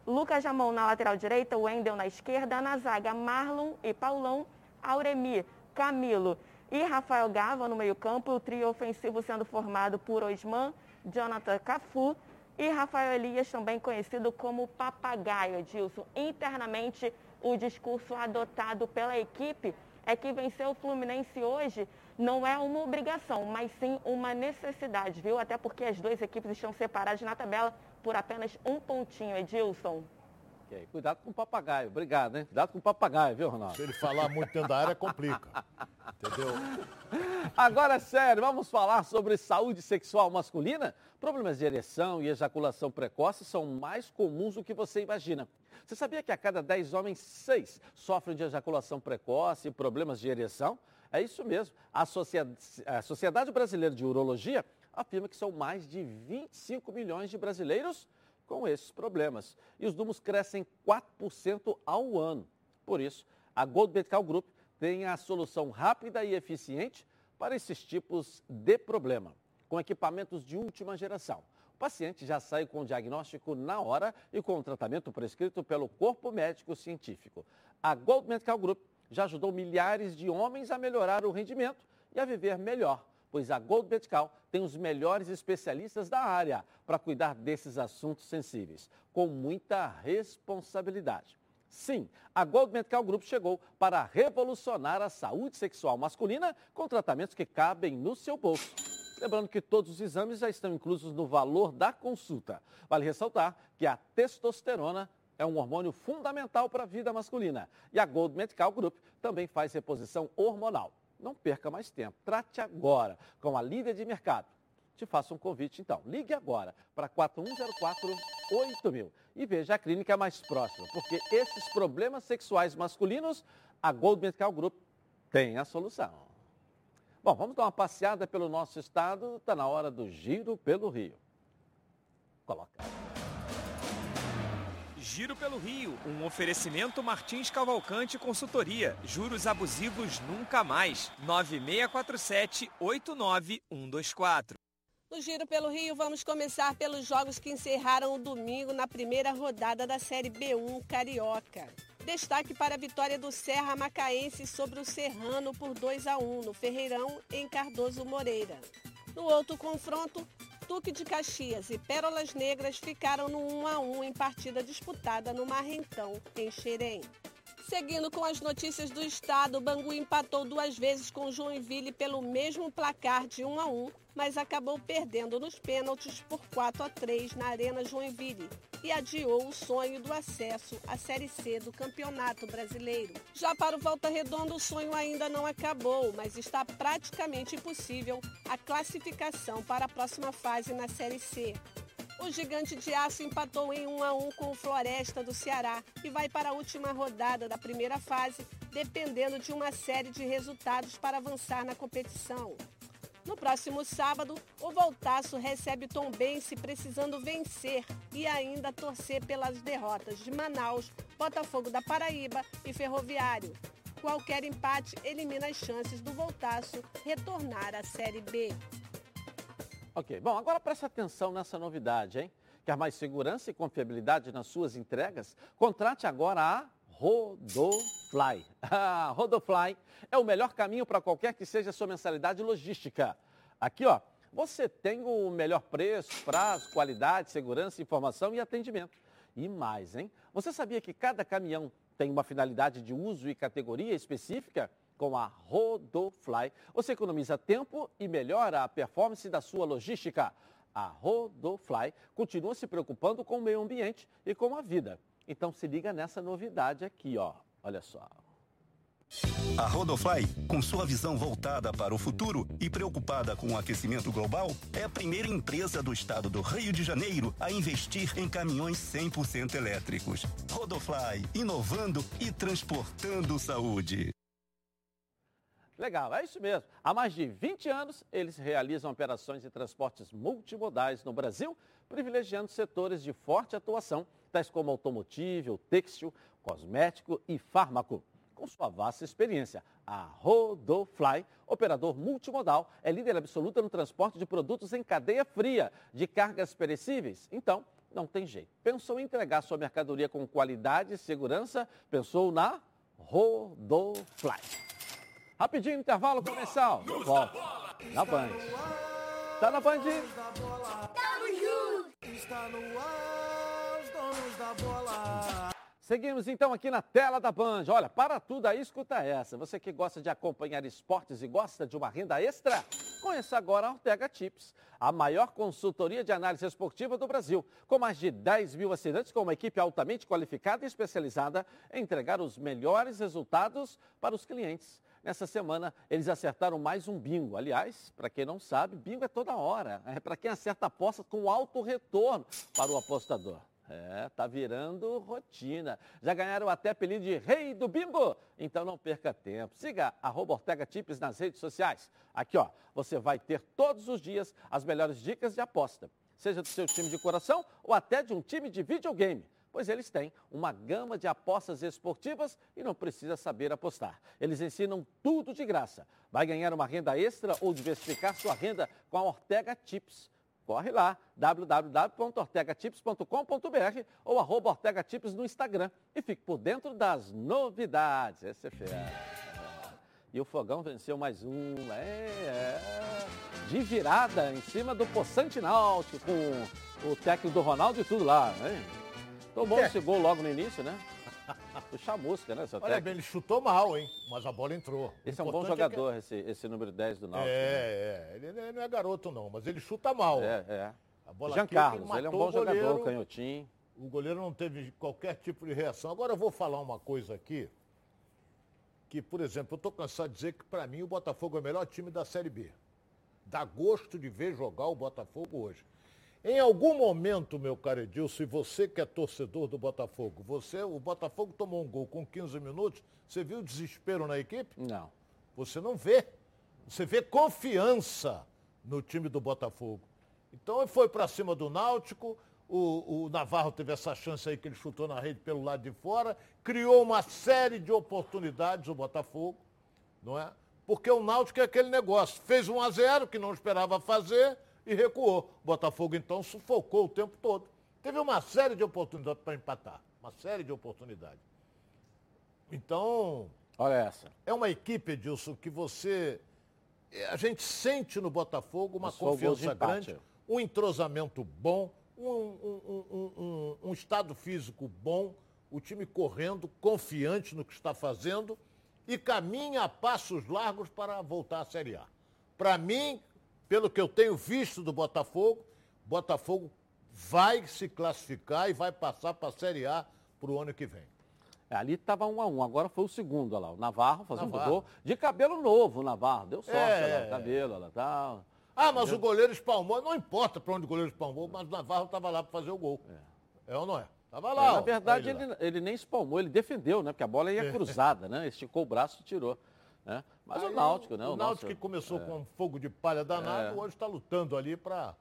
Lucas Jamon na lateral direita, Wendel na esquerda, na zaga Marlon e Paulão, Auremi, Camilo e Rafael Gava no meio-campo, o trio ofensivo sendo formado por Osman, Jonathan Cafu e Rafael Elias, também conhecido como Papagaio, Edilson. Internamente, o discurso adotado pela equipe é que vencer o Fluminense hoje não é uma obrigação, mas sim uma necessidade, viu? Até porque as duas equipes estão separadas na tabela por apenas um pontinho, Edilson. Okay. Cuidado com o papagaio. Obrigado, hein? Cuidado com o papagaio, viu, Ronaldo? Se ele falar muito dentro da área, complica. Entendeu? Agora, é sério, vamos falar sobre saúde sexual masculina? Problemas de ereção e ejaculação precoce são mais comuns do que você imagina. Você sabia que a cada 10 homens, 6 sofrem de ejaculação precoce e problemas de ereção? É isso mesmo. A Sociedade, Brasileira de Urologia afirma que são mais de 25 milhões de brasileiros com esses problemas. E os números crescem 4% ao ano. Por isso, a Gold Medical Group tem a solução rápida e eficiente para esses tipos de problema, com equipamentos de última geração. O paciente já sai com o diagnóstico na hora e com o tratamento prescrito pelo corpo médico científico. A Gold Medical Group já ajudou milhares de homens a melhorar o rendimento e a viver melhor, pois a Gold Medical tem os melhores especialistas da área para cuidar desses assuntos sensíveis, com muita responsabilidade. Sim, a Gold Medical Group chegou para revolucionar a saúde sexual masculina com tratamentos que cabem no seu bolso. Lembrando que todos os exames já estão inclusos no valor da consulta. Vale ressaltar que a testosterona é um hormônio fundamental para a vida masculina. E a Gold Medical Group também faz reposição hormonal. Não perca mais tempo. Trate agora com a líder de mercado. Te faço um convite, então. Ligue agora para 4104-8000 e veja a clínica mais próxima, porque esses problemas sexuais masculinos, a Gold Medical Group tem a solução. Bom, vamos dar uma passeada pelo nosso estado. Está na hora do giro pelo Rio. Coloca. Giro pelo Rio, um oferecimento Martins Cavalcante Consultoria. Juros abusivos nunca mais. 9647-89124. No Giro pelo Rio, vamos começar pelos jogos que encerraram o domingo na primeira rodada da Série B1 Carioca. Destaque para a vitória do Serra Macaense sobre o Serrano por 2 a 1 no Ferreirão, em Cardoso Moreira. No outro confronto, Duque de Caxias e Pérolas Negras ficaram no 1 a 1 em partida disputada no Marrentão, em Xerém. Seguindo com as notícias do estado, o Bangu empatou duas vezes com Joinville pelo mesmo placar de 1 a 1, mas acabou perdendo nos pênaltis por 4 a 3 na Arena Joinville e adiou o sonho do acesso à Série C do Campeonato Brasileiro. Já para o Volta Redonda, o sonho ainda não acabou, mas está praticamente impossível a classificação para a próxima fase na Série C. O Gigante de Aço empatou em 1 a 1 com o Floresta do Ceará e vai para a última rodada da primeira fase, dependendo de uma série de resultados para avançar na competição. No próximo sábado, o Voltaço recebe Tombense precisando vencer e ainda torcer pelas derrotas de Manaus, Botafogo da Paraíba e Ferroviário. Qualquer empate elimina as chances do Voltaço retornar à Série B. Ok, bom, agora preste atenção nessa novidade, hein? Quer mais segurança e confiabilidade nas suas entregas? Contrate agora a Rodofly. A Rodofly é o melhor caminho para qualquer que seja a sua mensalidade logística. Aqui, ó, você tem o melhor preço, prazo, qualidade, segurança, informação e atendimento. E mais, hein? Você sabia que cada caminhão tem uma finalidade de uso e categoria específica? Com a Rodofly, você economiza tempo e melhora a performance da sua logística. A Rodofly continua se preocupando com o meio ambiente e com a vida. Então se liga nessa novidade aqui, ó. Olha só. A Rodofly, com sua visão voltada para o futuro e preocupada com o aquecimento global, é a primeira empresa do estado do Rio de Janeiro a investir em caminhões 100% elétricos. Rodofly, inovando e transportando saúde. Legal, é isso mesmo. Há mais de 20 anos, eles realizam operações de transportes multimodais no Brasil, privilegiando setores de forte atuação, tais como automotivo, têxtil, cosmético e fármaco. Com sua vasta experiência, a Rodofly, operador multimodal, é líder absoluta no transporte de produtos em cadeia fria, de cargas perecíveis. Então, não tem jeito. Pensou em entregar sua mercadoria com qualidade e segurança? Pensou na Rodofly. Rapidinho, intervalo comercial. Volta. Na Band. Tá na Band? Está no ar, os donos da bola. Seguimos então aqui na tela da Band. Olha, para tudo aí, escuta essa. Você que gosta de acompanhar esportes e gosta de uma renda extra, conheça agora a Ortega Tips, a maior consultoria de análise esportiva do Brasil, com mais de 10 mil assinantes, com uma equipe altamente qualificada e especializada em entregar os melhores resultados para os clientes. Nessa semana, eles acertaram mais um bingo. Aliás, para quem não sabe, bingo é toda hora. É para quem acerta apostas com alto retorno para o apostador. É, tá virando rotina. Já ganharam até apelido de Rei do Bimbo? Então não perca tempo. Siga arroba Ortega Tips nas redes sociais. Aqui, ó, você vai ter todos os dias as melhores dicas de aposta. Seja do seu time de coração ou até de um time de videogame. Pois eles têm uma gama de apostas esportivas e não precisa saber apostar. Eles ensinam tudo de graça. Vai ganhar uma renda extra ou diversificar sua renda com a Ortega Tips. Corre lá, www.ortegatips.com.br ou arroba Ortega Tips no Instagram e fique por dentro das novidades. Esse é fera. E o Fogão venceu mais um, é, é, de virada em cima do Poçante Náutico, com o técnico do Ronaldo e tudo lá, né? Tomou esse gol logo no início, né? Puxa a música, né, seu Olha técnico? bem, ele chutou mal, hein? Mas a bola entrou. Esse é um O bom jogador, esse, esse número 10 do que- Náutico. né? É, é. Ele não é garoto, não, mas ele chuta mal. É, é. A bola Jean Carlos, ele é um bom o jogador, goleiro. canhotinho. O goleiro não teve qualquer tipo de reação. Agora eu vou falar uma coisa aqui. Que, por exemplo, eu estou cansado de dizer que, para mim, o Botafogo é o melhor time da Série B. Dá gosto de ver jogar o Botafogo hoje. Em algum momento, meu caro Edilson, e você que é torcedor do Botafogo, você, o Botafogo tomou um gol com 15 minutos, você viu o desespero na equipe? Não. Você não vê. Você vê confiança no time do Botafogo. Então ele foi para cima do Náutico, o, o Navarro teve essa chance aí que ele chutou na rede pelo lado de fora, criou uma série de oportunidades o Botafogo, não é? Porque o Náutico é aquele negócio, fez 1 a 0 que não esperava fazer e recuou. O Botafogo então sufocou o tempo todo. Teve uma série de oportunidades para empatar, uma série de oportunidades. Então, Olha essa. é uma equipe, Edilson, que você. eh, A gente sente no Botafogo uma confiança grande, um entrosamento bom, um, um- um- um- um estado físico bom, o time correndo, confiante no que está fazendo e caminha a passos largos para voltar à Série A. Para mim, pelo que eu tenho visto do Botafogo, Botafogo vai se classificar e vai passar para a Série A para o ano que vem. É, ali estava um a um, agora foi o segundo, olha lá. O Navarro fazendo Navarro. gol. De cabelo novo, o Navarro. Deu sorte, É. lá, o cabelo, olha lá, tal. Ah, mas o goleiro espalmou. Não importa para onde o goleiro espalmou, mas o Navarro estava lá para fazer o gol. É, ou não é? Estava lá. É, na verdade, lá. ele, ele nem espalmou, ele defendeu, né? Porque a bola ia É. cruzada, né? Esticou o braço e tirou. Né? Mas o Aí, Náutico, né? O, Náutico nosso- que começou é. com um fogo de palha danado, É. hoje está lutando ali para.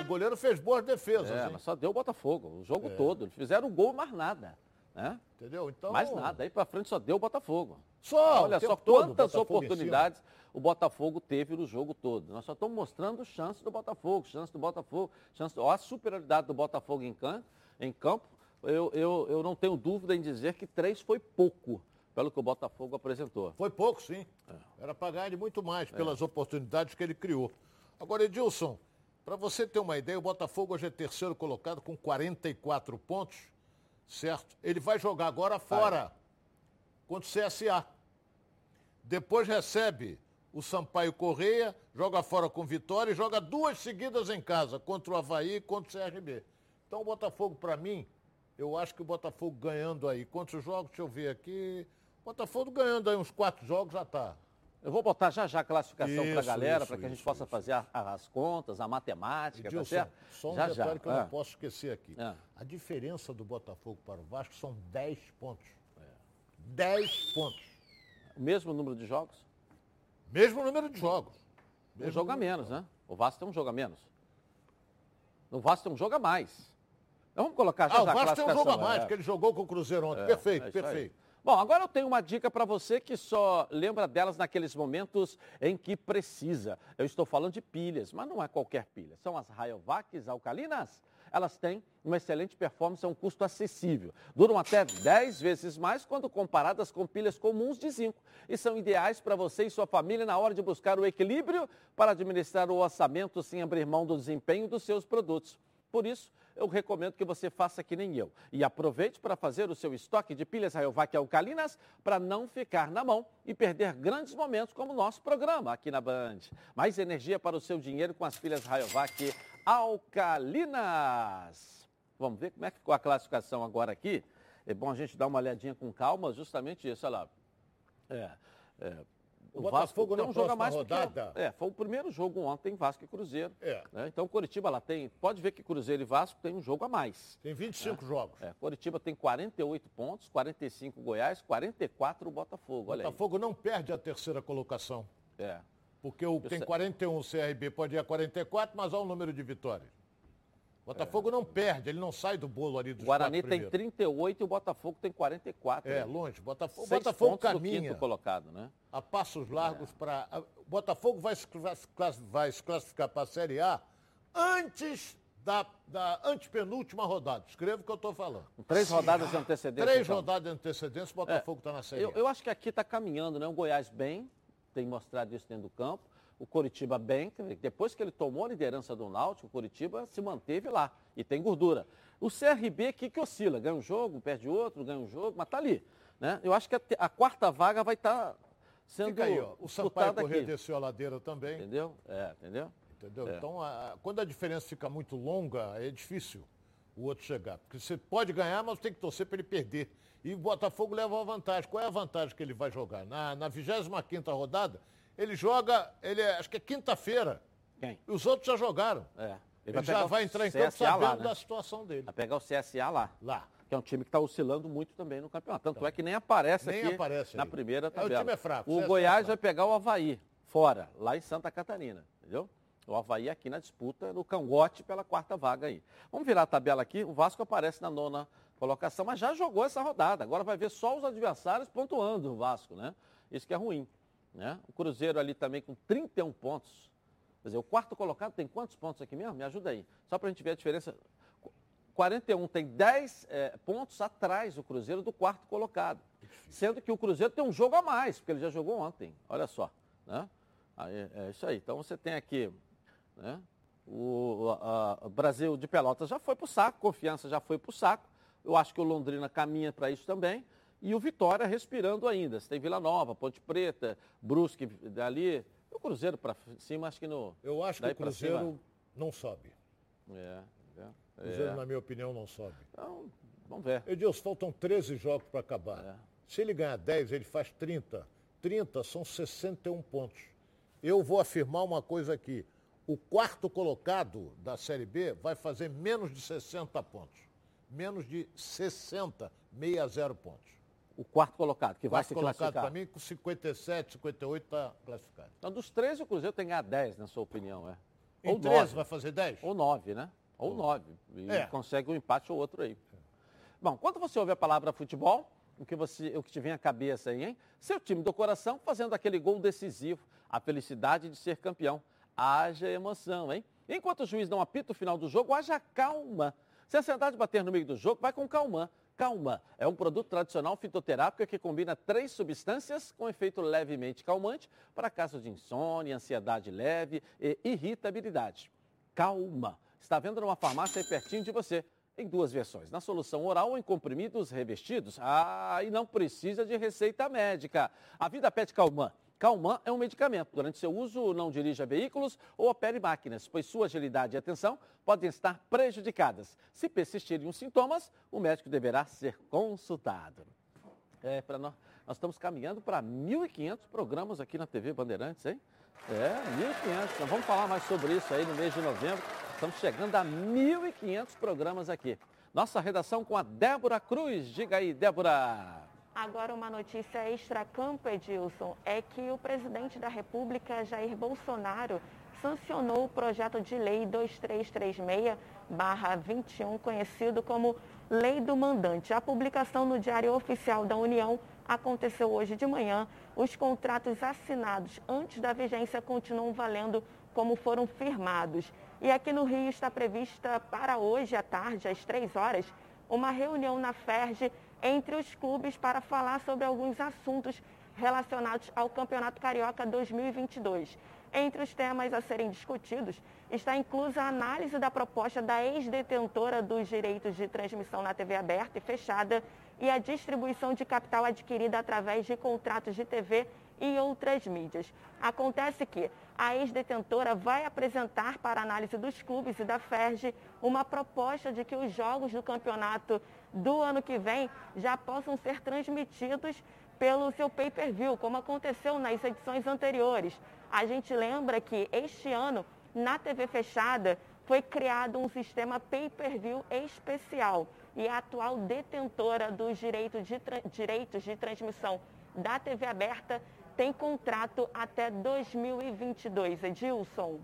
O goleiro fez boas defesas, É, mas só deu o Botafogo, o jogo É. todo. Eles fizeram o gol, mais nada. Né? Entendeu? Então. Mais nada. Aí pra frente só deu o Botafogo. Só, o Olha só todo, quantas oportunidades o Botafogo teve no jogo todo. Nós só estamos mostrando chance do Botafogo, chance do Botafogo, chance ó, a superioridade do Botafogo em campo. Em campo. Eu, eu, eu não tenho dúvida em dizer que três foi pouco pelo que o Botafogo apresentou. Foi pouco, sim. Era para ganhar ele muito mais pelas oportunidades que ele criou. Agora, Edilson, para você ter uma ideia, o Botafogo hoje é terceiro colocado com 44 pontos, certo? Ele vai jogar agora fora contra o CSA. Depois recebe o Sampaio Correia, joga fora com vitória e joga duas seguidas em casa, contra o Havaí e contra o CRB. Então o Botafogo, para mim, eu acho que o Botafogo ganhando aí. Quantos jogos? Deixa eu ver aqui. Botafogo ganhando aí uns quatro jogos já tá. Eu vou botar já já a classificação para a Isso, galera, isso, para que a gente isso, possa fazer a- as contas, a matemática, tá Edilson, certo? só um já detalhe já. que eu Ah. não posso esquecer aqui. Ah. A diferença do Botafogo para o Vasco são 10 pontos. 10 pontos. O mesmo número de jogos? Mesmo número de jogos. Um jogo a menos, né? O Vasco tem um jogo a menos. O Vasco tem um jogo a mais. Então vamos colocar já Ah, o já a Vasco tem um jogo a mais, é. porque ele jogou com o Cruzeiro ontem. É, perfeito, é isso aí. Bom, agora eu tenho uma dica para você que só lembra delas naqueles momentos em que precisa. Eu estou falando de pilhas, mas não é qualquer pilha. São as Rayovacs alcalinas. elas têm uma excelente performance a um custo acessível. Duram até 10 vezes mais quando comparadas com pilhas comuns de zinco e são ideais para você e sua família na hora de buscar o equilíbrio para administrar o orçamento sem abrir mão do desempenho dos seus produtos. Por isso, eu recomendo que você faça que nem eu. E aproveite para fazer o seu estoque de pilhas Rayovac alcalinas para não ficar na mão e perder grandes momentos como o nosso programa aqui na Band. Mais energia para o seu dinheiro com as pilhas Rayovac alcalinas. Vamos ver como é que ficou a classificação agora aqui. É bom a gente dar uma olhadinha com calma, justamente isso, olha lá. É, é, o, o Botafogo tem um jogo a mais rodada. É, foi o primeiro jogo ontem, Vasco e Cruzeiro. É. Né? Então, Curitiba lá tem. Pode ver que Cruzeiro e Vasco tem um jogo a mais. Tem 25 né? jogos. É, Curitiba tem 48 pontos, 45 Goiás, 44 o Botafogo. Olha Botafogo aí. não perde a terceira colocação. É. Porque o, tem 41 o CRB, pode ir a 44, mas olha o número de vitórias. Botafogo é. não perde, ele não sai do bolo ali dos Guarani tem 38 e o Botafogo tem 44. É, né? longe. Botafogo, Seis Botafogo caminha. colocado, né? A passos largos é. para. O Botafogo vai se, vai se classificar para a Série A antes da, da antepenúltima rodada. Escreva o que eu estou falando. Três rodadas de antecedência. Três então. rodadas de antecedência, o Botafogo está é, na Série eu, A. Eu acho que aqui está caminhando, né? O Goiás bem, tem mostrado isso dentro do campo o Coritiba bem, depois que ele tomou a liderança do Náutico, o Coritiba se manteve lá e tem gordura. O CRB aqui que oscila, ganha um jogo, perde outro, ganha um jogo, mas está ali. Né? Eu acho que a, a quarta vaga vai estar tá sendo Fica aí, ó. O Sampaio Corrêa desceu a ladeira também. Entendeu? É, entendeu? Entendeu? É. Então, a, quando a diferença fica muito longa, é difícil o outro chegar. Porque você pode ganhar, mas tem que torcer para ele perder. E o Botafogo leva a vantagem. Qual é a vantagem que ele vai jogar? Na, na 25ª rodada, ele joga, ele é, acho que é quinta-feira. Quem? Os outros já jogaram. É. Ele, ele já vai entrar em campo sabendo lá, né? da situação dele. Vai pegar o CSA lá. Lá. Que é um time que está oscilando muito também no campeonato. Tanto tá. é que nem aparece nem aqui aparece na primeira tabela. É, o time é fraco. O Goiás é vai pegar o Havaí, fora, lá em Santa Catarina. Entendeu? O Havaí aqui na disputa, no cangote pela quarta vaga aí. Vamos virar a tabela aqui. O Vasco aparece na nona colocação, mas já jogou essa rodada. Agora vai ver só os adversários pontuando o Vasco, né? Isso que é ruim. Né? O Cruzeiro ali também com 31 pontos. Quer dizer, o quarto colocado tem quantos pontos aqui mesmo? Me ajuda aí. Só para a gente ver a diferença. 41 tem 10 é, pontos atrás o Cruzeiro do quarto colocado. Sendo que o Cruzeiro tem um jogo a mais, porque ele já jogou ontem. Olha só. Né? Aí, é isso aí. Então você tem aqui. Né? O, a, a Brasil de Pelotas já foi para o saco, Confiança já foi para o saco. Eu acho que o Londrina caminha para isso também. E o Vitória respirando ainda. Você tem Vila Nova, Ponte Preta, Brusque dali. O Cruzeiro para cima, acho que no. Eu acho que o Cruzeiro cima... não sobe. É, é. O Cruzeiro, na minha opinião, não sobe. Então, vamos ver. Edilson, faltam 13 jogos para acabar. É. Se ele ganhar 10, ele faz 30. 30 são 61 pontos. Eu vou afirmar uma coisa aqui. O quarto colocado da Série B vai fazer menos de 60 pontos. Menos de 60, 60 pontos o quarto colocado, que vai quarto se colocado classificar. para mim, com 57, 58 está classificado. Então, dos 13, o Cruzeiro tem que ganhar 10, na sua opinião, é? Em ou 13 9. vai fazer 10? Ou 9, né? Ou 9. E é. consegue um empate ou outro aí. Bom, quando você ouve a palavra futebol, o que, você, o que te vem à cabeça aí, hein? Seu time do coração fazendo aquele gol decisivo, a felicidade de ser campeão. Haja emoção, hein? Enquanto o juiz não apita o final do jogo, haja calma. Se a ansiedade bater no meio do jogo, vai com calma. Calma é um produto tradicional fitoterápico que combina três substâncias com efeito levemente calmante para casos de insônia, ansiedade leve e irritabilidade. Calma está vendo numa farmácia aí pertinho de você, em duas versões, na solução oral ou em comprimidos revestidos. Ah, e não precisa de receita médica. A Vida Pet Calman Calman é um medicamento. Durante seu uso, não dirija veículos ou opere máquinas, pois sua agilidade e atenção podem estar prejudicadas. Se persistirem os sintomas, o médico deverá ser consultado. É, nós, nós estamos caminhando para 1.500 programas aqui na TV Bandeirantes, hein? É, 1.500. Então vamos falar mais sobre isso aí no mês de novembro. Estamos chegando a 1.500 programas aqui. Nossa redação com a Débora Cruz. Diga aí, Débora. Agora, uma notícia extra-campo, Edilson, é que o presidente da República, Jair Bolsonaro, sancionou o projeto de lei 2336-21, conhecido como Lei do Mandante. A publicação no Diário Oficial da União aconteceu hoje de manhã. Os contratos assinados antes da vigência continuam valendo como foram firmados. E aqui no Rio está prevista para hoje à tarde, às 3 horas, uma reunião na FERJ entre os clubes para falar sobre alguns assuntos relacionados ao Campeonato Carioca 2022. Entre os temas a serem discutidos está inclusa a análise da proposta da ex-detentora dos direitos de transmissão na TV aberta e fechada e a distribuição de capital adquirida através de contratos de TV e outras mídias. Acontece que a ex-detentora vai apresentar para análise dos clubes e da FERJ uma proposta de que os jogos do campeonato do ano que vem já possam ser transmitidos pelo seu pay-per-view, como aconteceu nas edições anteriores. A gente lembra que este ano, na TV fechada, foi criado um sistema pay-per-view especial e a atual detentora dos direitos de, direitos de transmissão da TV aberta tem contrato até 2022. Edilson.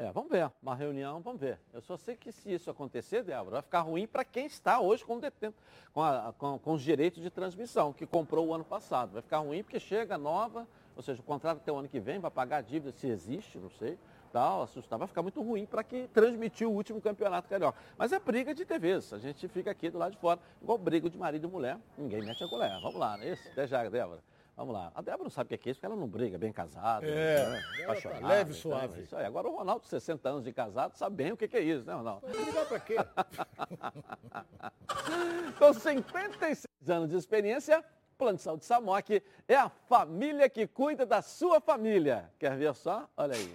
É, vamos ver. Uma reunião, vamos ver. Eu só sei que se isso acontecer, Débora, vai ficar ruim para quem está hoje com, detento, com, a, com, com, os direitos de transmissão, que comprou o ano passado. Vai ficar ruim porque chega nova, ou seja, o contrato até o ano que vem, vai pagar a dívida, se existe, não sei, tal, assustar. Vai ficar muito ruim para quem transmitiu o último campeonato carioca. Mas é briga de TVs. A gente fica aqui do lado de fora, igual briga de marido e mulher. Ninguém mete a colher. Vamos lá, né? Esse, até já, Débora. Vamos lá. A Débora não sabe o que é isso, porque ela não briga, bem casada. É, né? Tá leve e então, suave. Então, isso aí. Agora o Ronaldo, 60 anos de casado, sabe bem o que é isso, né, Ronaldo? Brigar pra quê? Com 56 anos de experiência, Plano de Saúde Samok é a família que cuida da sua família. Quer ver só? Olha aí.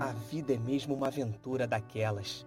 A vida é mesmo uma aventura daquelas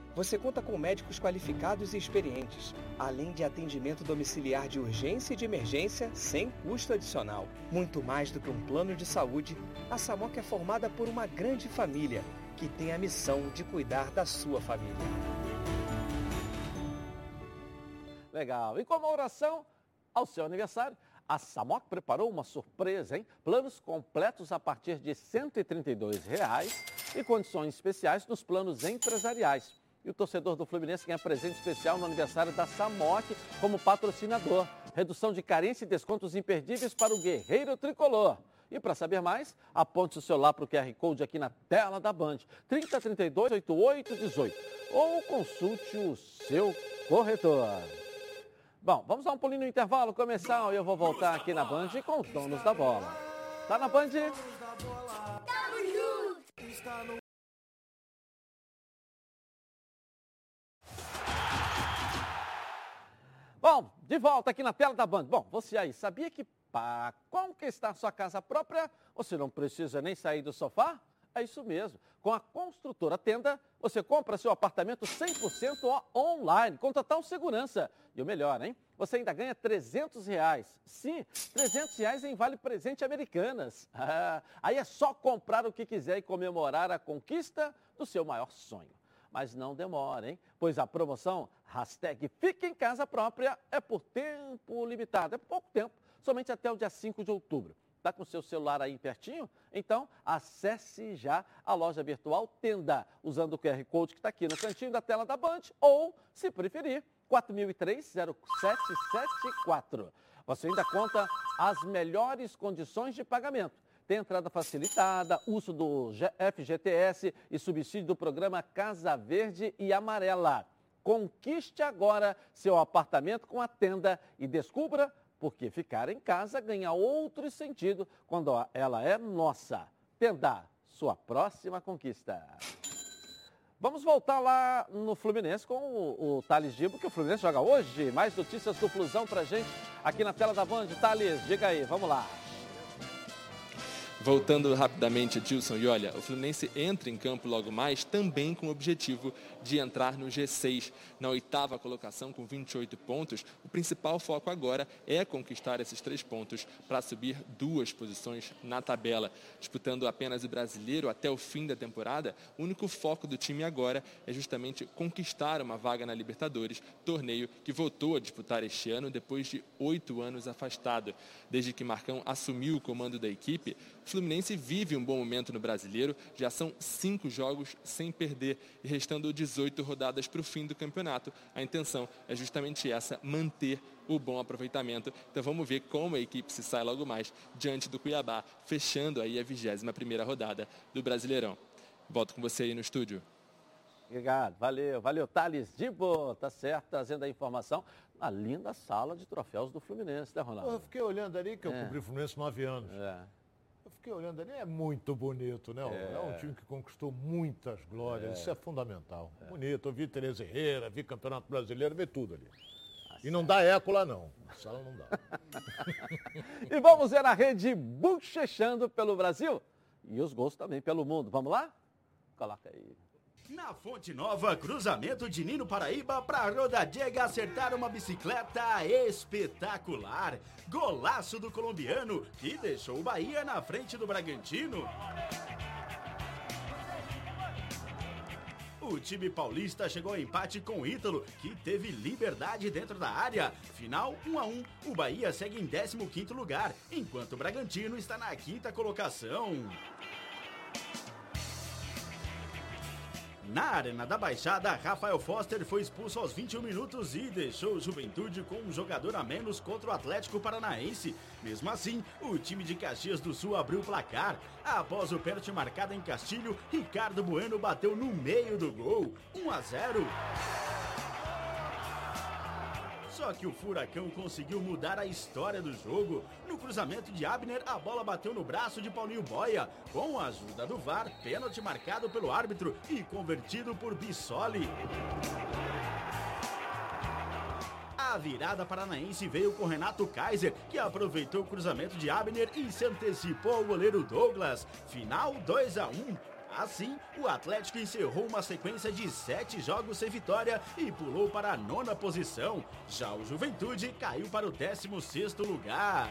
você conta com médicos qualificados e experientes, além de atendimento domiciliar de urgência e de emergência sem custo adicional. Muito mais do que um plano de saúde, a Samoc é formada por uma grande família que tem a missão de cuidar da sua família. Legal. E como oração ao seu aniversário, a Samoc preparou uma surpresa, hein? Planos completos a partir de 132 reais e condições especiais nos planos empresariais. E o torcedor do Fluminense ganha presente especial no aniversário da Samok como patrocinador. Redução de carência e descontos imperdíveis para o Guerreiro Tricolor. E para saber mais, aponte o celular para o QR Code aqui na tela da Band, 3032 8818 ou consulte o seu corretor. Bom, vamos dar um pulinho no intervalo começar e eu vou voltar aqui na Band com os donos da bola. Tá na Band? Tamo junto! Bom, de volta aqui na tela da Band. Bom, você aí, sabia que para conquistar sua casa própria, você não precisa nem sair do sofá? É isso mesmo. Com a construtora Tenda, você compra seu apartamento 100% online, com total segurança. E o melhor, hein? Você ainda ganha 300 reais. Sim, 300 reais em Vale Presente Americanas. Ah, aí é só comprar o que quiser e comemorar a conquista do seu maior sonho mas não demora, hein? Pois a promoção hashtag Fique em Casa Própria é por tempo limitado, é por pouco tempo, somente até o dia 5 de outubro. Está com seu celular aí pertinho? Então, acesse já a loja virtual Tenda, usando o QR Code que está aqui no cantinho da tela da Band, ou, se preferir, 4003-0774. Você ainda conta as melhores condições de pagamento tem entrada facilitada, uso do FGTS e subsídio do programa Casa Verde e Amarela. Conquiste agora seu apartamento com a tenda e descubra porque ficar em casa ganha outro sentido quando ela é nossa. Tenda, sua próxima conquista. Vamos voltar lá no Fluminense com o, o Thales Gibo, que o Fluminense joga hoje. Mais notícias do Flusão pra gente aqui na tela da Band. Thales, diga aí, vamos lá. Voltando rapidamente, Dilson, e olha, o Fluminense entra em campo logo mais também com o objetivo de entrar no G6. Na oitava colocação, com 28 pontos, o principal foco agora é conquistar esses três pontos para subir duas posições na tabela. Disputando apenas o brasileiro até o fim da temporada, o único foco do time agora é justamente conquistar uma vaga na Libertadores, torneio que voltou a disputar este ano depois de oito anos afastado. Desde que Marcão assumiu o comando da equipe, Fluminense vive um bom momento no brasileiro, já são cinco jogos sem perder e restando 18 rodadas para o fim do campeonato. A intenção é justamente essa, manter o bom aproveitamento. Então vamos ver como a equipe se sai logo mais diante do Cuiabá, fechando aí a 21 primeira rodada do Brasileirão. Volto com você aí no estúdio. Obrigado, valeu, valeu. Thales Dibo, tá certo, trazendo a informação na linda sala de troféus do Fluminense, né, Ronaldo? Eu fiquei olhando ali, que eu É. cobri o Fluminense nove anos. É. Fiquei olhando ali, é muito bonito, né? É, É. um time que conquistou muitas glórias, É. isso é fundamental. Bonito, eu vi Tereza Herrera, vi Campeonato Brasileiro, vi tudo ali. E não dá eco lá não, a sala não dá. E vamos ver a rede bochechando pelo Brasil e os gols também pelo mundo. Vamos lá? Coloca aí. Na Fonte Nova, cruzamento de Nino Paraíba para Rodadiega acertar uma bicicleta espetacular. Golaço do colombiano que deixou o Bahia na frente do Bragantino. O time paulista chegou ao empate com o Ítalo, que teve liberdade dentro da área. Final 1 a 1. O Bahia segue em 15º lugar, enquanto o Bragantino está na quinta colocação. Na Arena da Baixada, Rafael Foster foi expulso aos 21 minutos e deixou o Juventude com um jogador a menos contra o Atlético Paranaense. Mesmo assim, o time de Caxias do Sul abriu o placar. Após o pênalti marcado em Castilho, Ricardo Bueno bateu no meio do gol. 1 a 0. Só que o Furacão conseguiu mudar a história do jogo. No cruzamento de Abner, a bola bateu no braço de Paulinho Boia. Com a ajuda do VAR, pênalti marcado pelo árbitro e convertido por Bissoli. A virada paranaense veio com Renato Kaiser, que aproveitou o cruzamento de Abner e se antecipou ao goleiro Douglas. Final 2 a 1. Assim, o Atlético encerrou uma sequência de sete jogos sem vitória e pulou para a nona posição. Já o Juventude caiu para o 16 sexto lugar.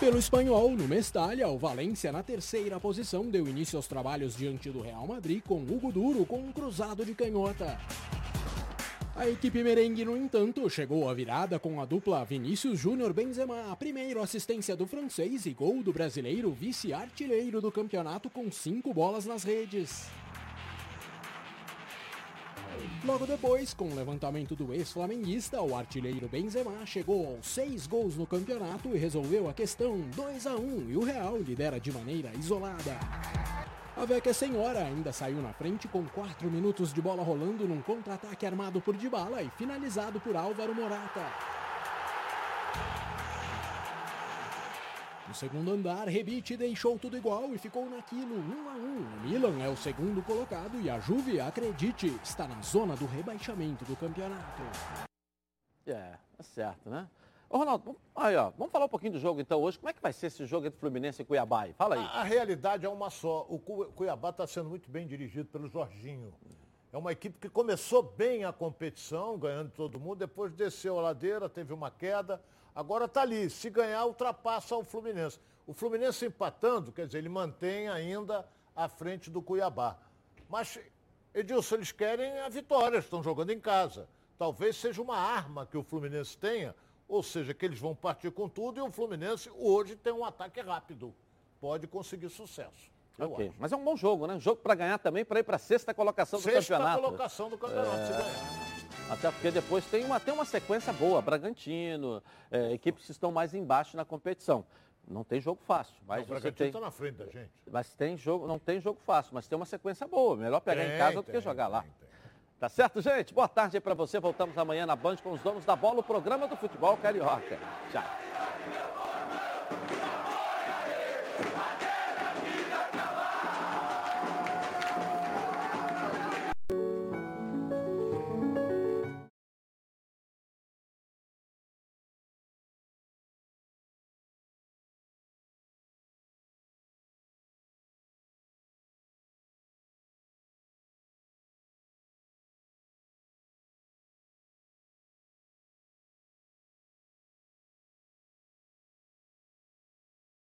Pelo espanhol, no Mestalha, o Valência, na terceira posição, deu início aos trabalhos diante do Real Madrid com Hugo Duro com um cruzado de canhota. A equipe merengue, no entanto, chegou à virada com a dupla Vinícius Júnior Benzema, a primeira assistência do francês e gol do brasileiro vice-artilheiro do campeonato com cinco bolas nas redes. Logo depois, com o levantamento do ex-flamenguista, o artilheiro Benzema chegou aos seis gols no campeonato e resolveu a questão 2 a 1 e o Real lidera de maneira isolada. A Vecchia Senhora ainda saiu na frente com 4 minutos de bola rolando num contra-ataque armado por Dybala e finalizado por Álvaro Morata. No segundo andar, Rebite deixou tudo igual e ficou naquilo 1 a 1. O Milan é o segundo colocado e a Juve, acredite, está na zona do rebaixamento do campeonato. É, é certo, né? Ô, Ronaldo, aí, ó, vamos falar um pouquinho do jogo então hoje. Como é que vai ser esse jogo entre Fluminense e Cuiabá? Fala aí. A, a realidade é uma só. O Cu- Cuiabá está sendo muito bem dirigido pelo Jorginho. É uma equipe que começou bem a competição, ganhando todo mundo, depois desceu a ladeira, teve uma queda. Agora está ali. Se ganhar, ultrapassa o Fluminense. O Fluminense empatando, quer dizer, ele mantém ainda à frente do Cuiabá. Mas, Edilson, eles querem a vitória, estão jogando em casa. Talvez seja uma arma que o Fluminense tenha, ou seja, que eles vão partir com tudo e o Fluminense hoje tem um ataque rápido. Pode conseguir sucesso. eu Ok, acho. mas é um bom jogo, né? Um jogo para ganhar também, para ir para a sexta colocação do Sexta campeonato. colocação do campeonato, É, se ganhar. Até porque depois tem uma, tem uma sequência boa, Bragantino, é, equipes que estão mais embaixo na competição. Não tem jogo fácil, mas Não, o Bragantino tem. está na frente da gente. Mas tem jogo, não tem jogo fácil, mas tem uma sequência boa. Melhor pegar em Tem, casa do que tem, jogar lá. Tá certo, gente? Boa tarde pra você. Voltamos amanhã na Band com os donos da bola, o programa do futebol carioca. Tchau.